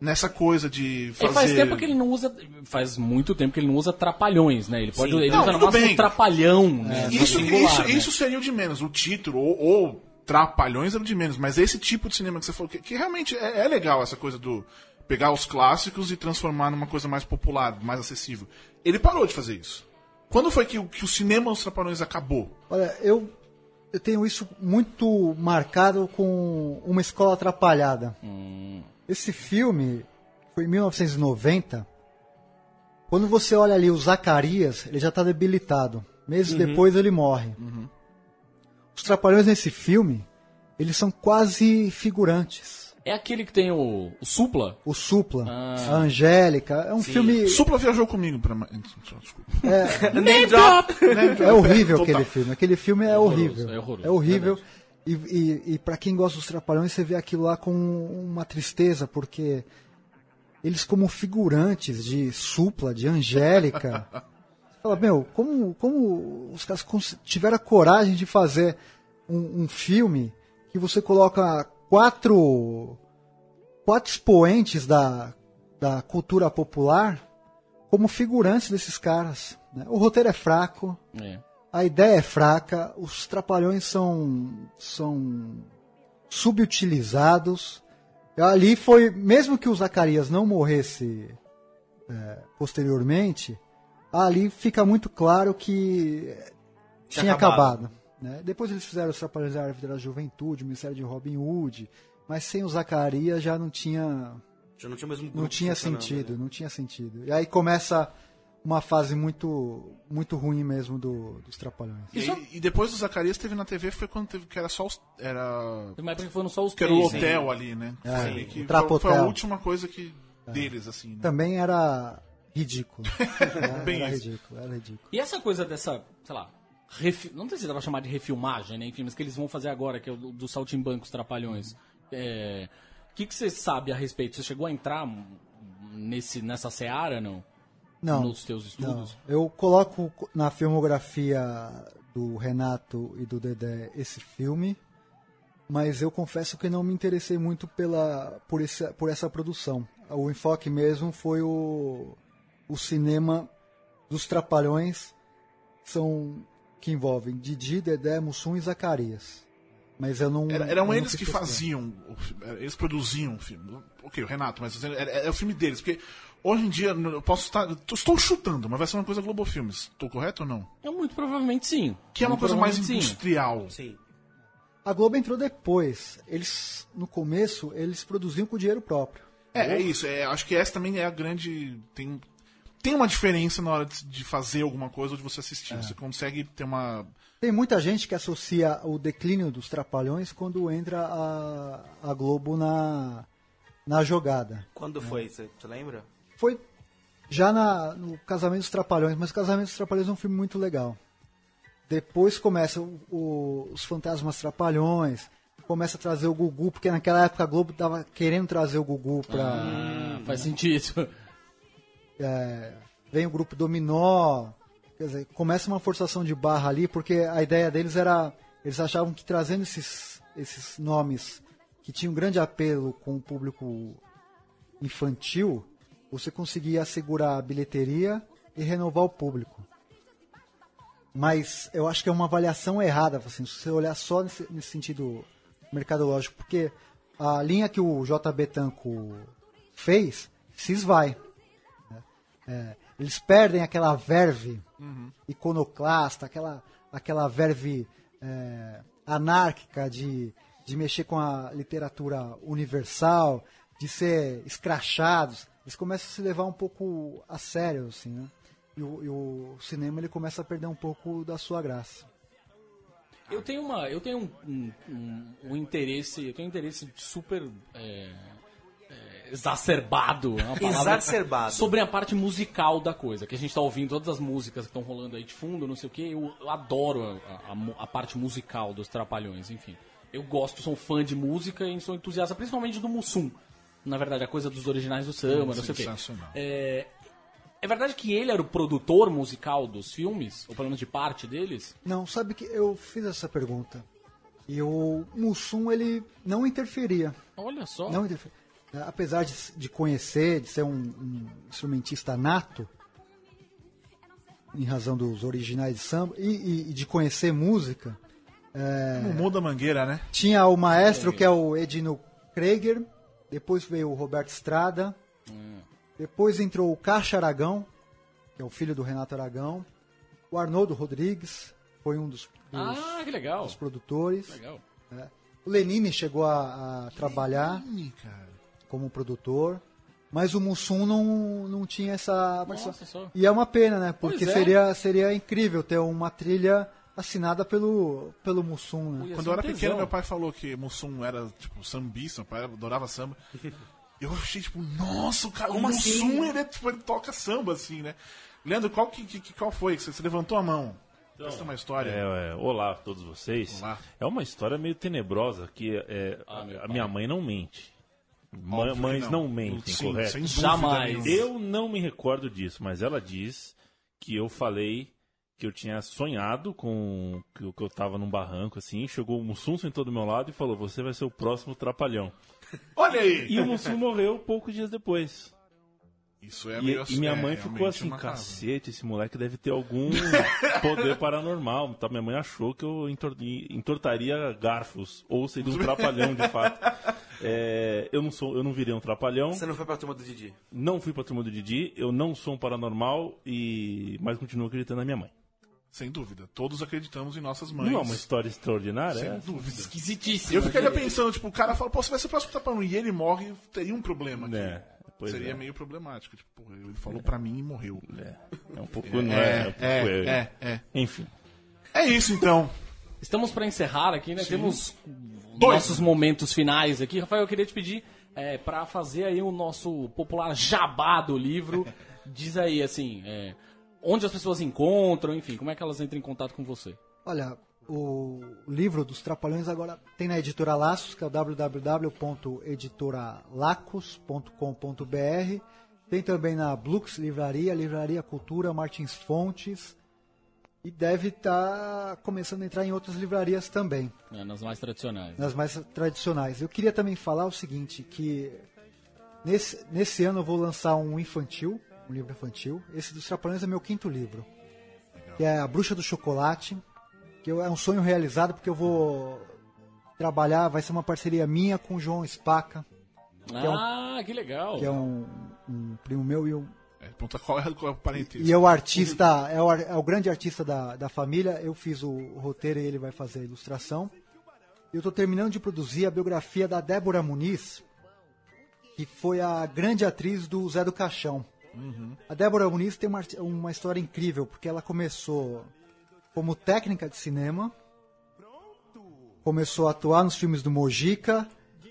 nessa coisa de fazer. É, faz tempo que ele não usa. Faz muito tempo que ele não usa trapalhões, né? Ele pode. Sim. ele Não, usa no máximo bem. trapalhão, né? no Isso, singular, isso, né? isso seria o de menos. O título, ou, ou Trapalhões era o de menos. Mas esse tipo de cinema que você falou, que, que realmente é, é legal essa coisa do pegar os clássicos e transformar numa coisa mais popular, mais acessível. Ele parou de fazer isso. Quando foi que, o- que o cinema dos Trapalhões acabou? Olha, eu, eu tenho isso muito marcado com uma escola atrapalhada. Esse filme foi em 1990. Quando você olha ali o Zacarias, ele já está debilitado. Meses Uhum. depois ele morre. Os trapalhões nesse filme, eles são quase figurantes. É aquele que tem o, o Supla? O Supla, Ah. a Angélica, é um filme. Supla viajou comigo pra. Desculpa. Name drop! É horrível Total. aquele filme. Aquele filme é, horrível. é horroroso, É horrível. E, e, e para quem gosta dos Trapalhões, você vê aquilo lá com uma tristeza, porque eles como figurantes de Supla, de Angélica, fala, meu, como, como os caras tiveram a coragem de fazer um, um filme que você coloca quatro, quatro expoentes da, da cultura popular como figurantes desses caras. né? O roteiro é fraco, É. a ideia é fraca, os trapalhões são, são subutilizados. Ali foi, mesmo que o Zacarias não morresse é, posteriormente, ali fica muito claro que Tinha tinha acabado. acabado. né? Depois eles fizeram os Trapalhões da Árvore da Juventude, o Ministério de Robin Hood, mas sem o Zacarias já não tinha Já não tinha mesmo não tinha sentido, né? não tinha sentido. E aí começa uma fase muito muito ruim mesmo do, dos Trapalhões. E, e depois do Zacarias teve na TV, foi quando teve que era só os. Era. Uma época que foram só os Que era o três, hotel né? ali, né? É, Foi ali o que foi, foi a última coisa que. deles, assim, né? Também era ridículo. Era, Bem era isso. ridículo, era ridículo. E essa coisa dessa, sei lá, refi- não sei se dá pra chamar de refilmagem, né? Enfim, mas que eles vão fazer agora, que é o do, do Saltimbancos Trapalhões. É, O que, que você sabe a respeito? Você chegou a entrar nesse, nessa seara, não? Não. Nos teus estudos? Não. Eu coloco na filmografia do Renato e do Dedé esse filme, mas eu confesso que não me interessei muito pela, por, esse, por essa produção. O enfoque mesmo foi o, o cinema dos Trapalhões, são, que envolvem Didi, Dedé, Mussum e Zacarias. Mas eu não. Era- eram eu não eles que faziam, eles produziam o filme. Ok, o Renato, mas era o filme deles, porque hoje em dia eu posso estar, estou chutando, mas vai ser uma coisa Globo Filmes. Estou correto ou não? É muito provavelmente sim. Que é uma Muito coisa mais provavelmente sim. industrial. Sim. A Globo entrou depois. Eles, no começo, eles produziam com dinheiro próprio. É, é isso. É, acho que essa também é a grande. Tem, tem uma diferença na hora de, de fazer alguma coisa ou de você assistir. Você consegue ter uma. Tem muita gente que associa o declínio dos Trapalhões quando entra a, a Globo na, na jogada. Quando foi? Você você lembra? Foi já na, no Casamento dos Trapalhões, mas o Casamento dos Trapalhões é um filme muito legal. Depois começa o- o- os Fantasmas Trapalhões, começa a trazer o Gugu, porque naquela época a Globo estava querendo trazer o Gugu pra. Ah, faz sentido. é, vem o grupo Dominó, quer dizer, começa uma forçação de barra ali, porque a ideia deles era, eles achavam que trazendo esses, esses nomes que tinham grande apelo com o público infantil, você conseguia assegurar a bilheteria e renovar o público. Mas eu acho que é uma avaliação errada, assim, se você olhar só nesse, nesse sentido mercadológico, porque a linha que o JB Tanco fez se esvai. né? É, eles perdem aquela verve iconoclasta, aquela, aquela verve é, anárquica de, de mexer com a literatura universal, de ser escrachados. Eles começam a se levar um pouco a sério, assim, né? E o, e o cinema ele começa a perder um pouco da sua graça. Eu tenho uma, eu tenho um, um, um- interesse, eu tenho um interesse super é, é, exacerbado, é Exacerbado. sobre a parte musical da coisa, que a gente tá ouvindo todas as músicas que estão rolando aí de fundo, não sei o que, eu, eu adoro a, a a parte musical dos Trapalhões, enfim. Eu gosto, sou fã de música e sou entusiasta, principalmente do Mussum. Na verdade, a coisa dos originais do samba, não sei o quê. Sensacional. É, é verdade que ele era o produtor musical dos filmes, ou pelo menos de parte deles? Não, sabe que eu fiz essa pergunta. E o Mussum, ele não interferia. Olha só. Não interferia. É, Apesar de, de conhecer, de ser um, um instrumentista nato, em razão dos originais de samba, e, e- e de conhecer música, é, Mumô da Mangueira, né? tinha o maestro que é o Edino Krieger, depois veio o Roberto Estrada, depois entrou o Caixa Aragão, que é o filho do Renato Aragão, o Arnoldo Rodrigues, foi um dos, dos- Ah, que legal. dos produtores. Legal. É. O Lenine chegou a, a trabalhar cara. como produtor, mas o Mussum não, não tinha essa Nossa. E é uma pena, né? Porque é. seria, seria incrível ter uma trilha assinada pelo, pelo Mussum, né? Quando ser eu era tesão. pequeno, meu pai falou que Mussum era, tipo, sambista, meu pai adorava samba. Eu achei, tipo, nossa, o, cara, o Como Mussum, assim? ele, é, tipo, ele toca samba, assim, né? Leandro, qual, que, que- qual foi? Você, você levantou a mão. Essa é uma história. É, é, olá a todos vocês. Olá. É uma história meio tenebrosa que é, Ah, meu a pai. minha mãe não mente. Óbvio mães não, não. mentem, Sim, correto? Jamais. nenhuma. Eu não me recordo disso, mas ela diz que eu falei que eu tinha sonhado com que eu, que eu tava num barranco assim, chegou o Mussum sentou do meu lado e falou: "Você vai ser o próximo trapalhão". Olha aí! E o Mussum morreu poucos dias depois. Isso é E, meio e minha é, mãe ficou assim, cacete, esse moleque deve ter algum poder paranormal. Então minha mãe achou que eu entor- entortaria garfos, ou seria um trapalhão de fato. É, eu não sou, eu não virei um trapalhão, Você não foi pra turma do Didi? não fui pra turma do Didi, eu não sou um paranormal, e mas continuo acreditando na minha mãe. Sem dúvida. Todos acreditamos em nossas mães. Não é uma história extraordinária? Sem é? dúvida. Esquisitíssimo. Eu ficaria pensando, tipo, o cara fala, pô, você vai ser o próximo tapão e ele morre, teria um problema aqui. É, pois Seria é. meio problemático. Tipo, porra, ele falou pra mim e morreu. É, é um pouco, não é, é um pouco, é, é, é. Enfim. É isso então. Estamos para encerrar aqui, né? Temos Dois. nossos momentos finais aqui. Rafael, eu queria te pedir é, para fazer aí o nosso popular jabá do livro. Diz aí, assim, é, onde as pessoas encontram, enfim, como é que elas entram em contato com você? Olha, o livro dos Trapalhões agora tem na editora Laços, que é o www.editoralacos.com.br. Tem também na Blux Livraria, Livraria Cultura, Martins Fontes. E deve estar começando a entrar em outras livrarias também, É, nas mais tradicionais. nas mais tradicionais. Eu queria também falar o seguinte, que nesse, nesse ano eu vou lançar um infantil, um livro infantil. Esse dos Trapalhões é meu quinto livro, que é A Bruxa do Chocolate, que eu- é um sonho realizado porque eu vou trabalhar, vai ser uma parceria minha com o João Spaca, que é um, Ah, que legal. que é um, um primo meu e um, É, pergunta qual é, qual é o parentesco. e é o artista, é o, é o grande artista da, da família. Eu fiz o, o roteiro e ele vai fazer a ilustração. Eu estou terminando de produzir a biografia da Débora Muniz, que foi a grande atriz do Zé do Caixão. A Débora Muniz tem uma, uma história incrível, porque ela começou como técnica de cinema, começou a atuar nos filmes do Mojica,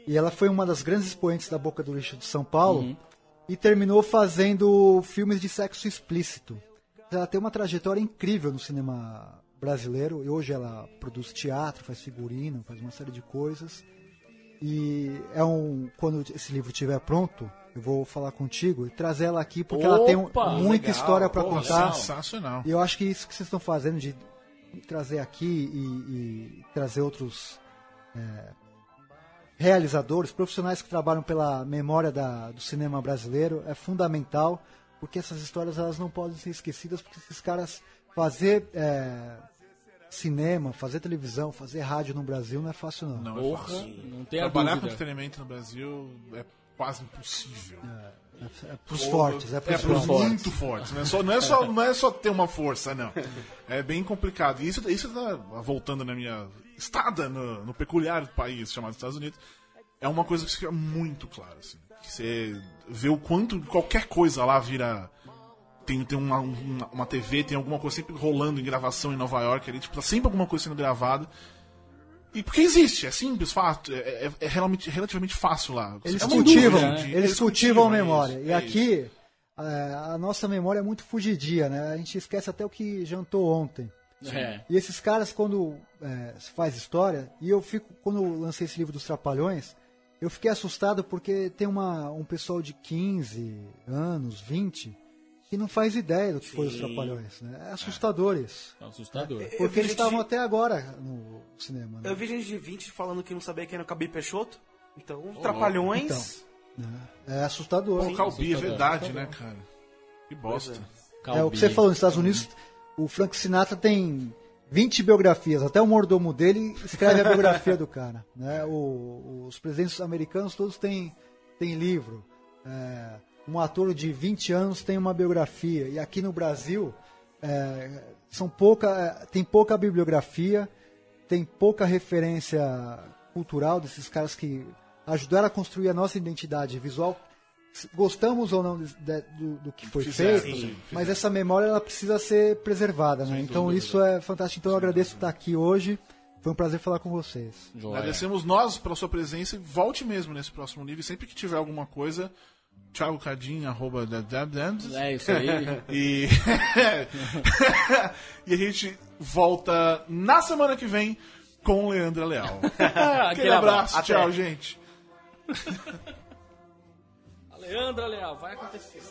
e ela foi uma das grandes expoentes da Boca do Lixo de São Paulo, e terminou fazendo filmes de sexo explícito. Ela tem uma trajetória incrível no cinema brasileiro, e hoje ela produz teatro, faz figurino, faz uma série de coisas. E é um quando esse livro estiver pronto, eu vou falar contigo e trazer ela aqui porque ela tem um- Opa, muita legal, história para contar. Sensacional. E eu acho que isso que vocês estão fazendo de trazer aqui e, e trazer outros é, realizadores, profissionais que trabalham pela memória da- do cinema brasileiro é fundamental, porque essas histórias elas não podem ser esquecidas, porque esses caras fazer é, cinema, fazer televisão, fazer rádio no Brasil não é fácil não. Não é Porra, fácil. não tem Trabalhar com entretenimento no Brasil é quase impossível. É pros fortes, é pros, É pros fortes. muito fortes. Não é, só, não, é só, não é só ter uma força, não. É bem complicado. E isso, isso tá voltando na minha estada no, no peculiar país chamado Estados Unidos. É uma coisa que fica muito clara. Assim, que você vê o quanto qualquer coisa lá vira. Tem, tem uma, uma, uma TV, tem alguma coisa sempre rolando em gravação em Nova York ali, tipo, tá sempre alguma coisa sendo gravada. E porque existe, é simples, fato, é, é- é realmente, relativamente fácil lá. Eles É cultivam, dúvida, né? eles cultivam a é memória. isso, e é aqui, a nossa memória é muito fugidia, né? A gente esquece até o que jantou ontem. É. E esses caras, quando é, se faz história, e eu fico, quando eu lancei esse livro dos Trapalhões, eu fiquei assustado porque tem uma, um pessoal de 15 anos, 20, que não faz ideia do que foi os Trapalhões. Né? É assustador isso. É assustador. Porque eles estavam de- até agora no cinema. Né? Eu vi gente de 20 falando que não sabia quem era o Cabi Peixoto. Então, Trapalhões. É assustador. Pô, Calbi, é verdade, né, cara? Que bosta. É o que você falou, nos Estados Unidos, o Frank Sinatra tem 20 biografias, até o mordomo dele escreve a biografia do cara. Né? O- os presidentes americanos todos têm, têm livro. É, um ator de 20 anos tem uma biografia. E aqui no Brasil é, são pouca, é, tem pouca bibliografia, tem pouca referência cultural desses caras que ajudaram a construir a nossa identidade visual. Gostamos ou não de- de- do, do que foi Fizeram, feito, sim, mas essa memória ela precisa ser preservada, né? Então dúvida. isso é fantástico. Então eu agradeço estar aqui hoje. Foi um prazer falar com vocês. Agradecemos nós pela sua presença e volte mesmo nesse próximo. E Sempre que tiver alguma coisa, Thiago Cadinho, arroba. É isso aí. e... e a gente volta na semana que vem com Leandra Leal. Aquele abraço, Até. tchau, gente. Leandra Leal, vai acontecer.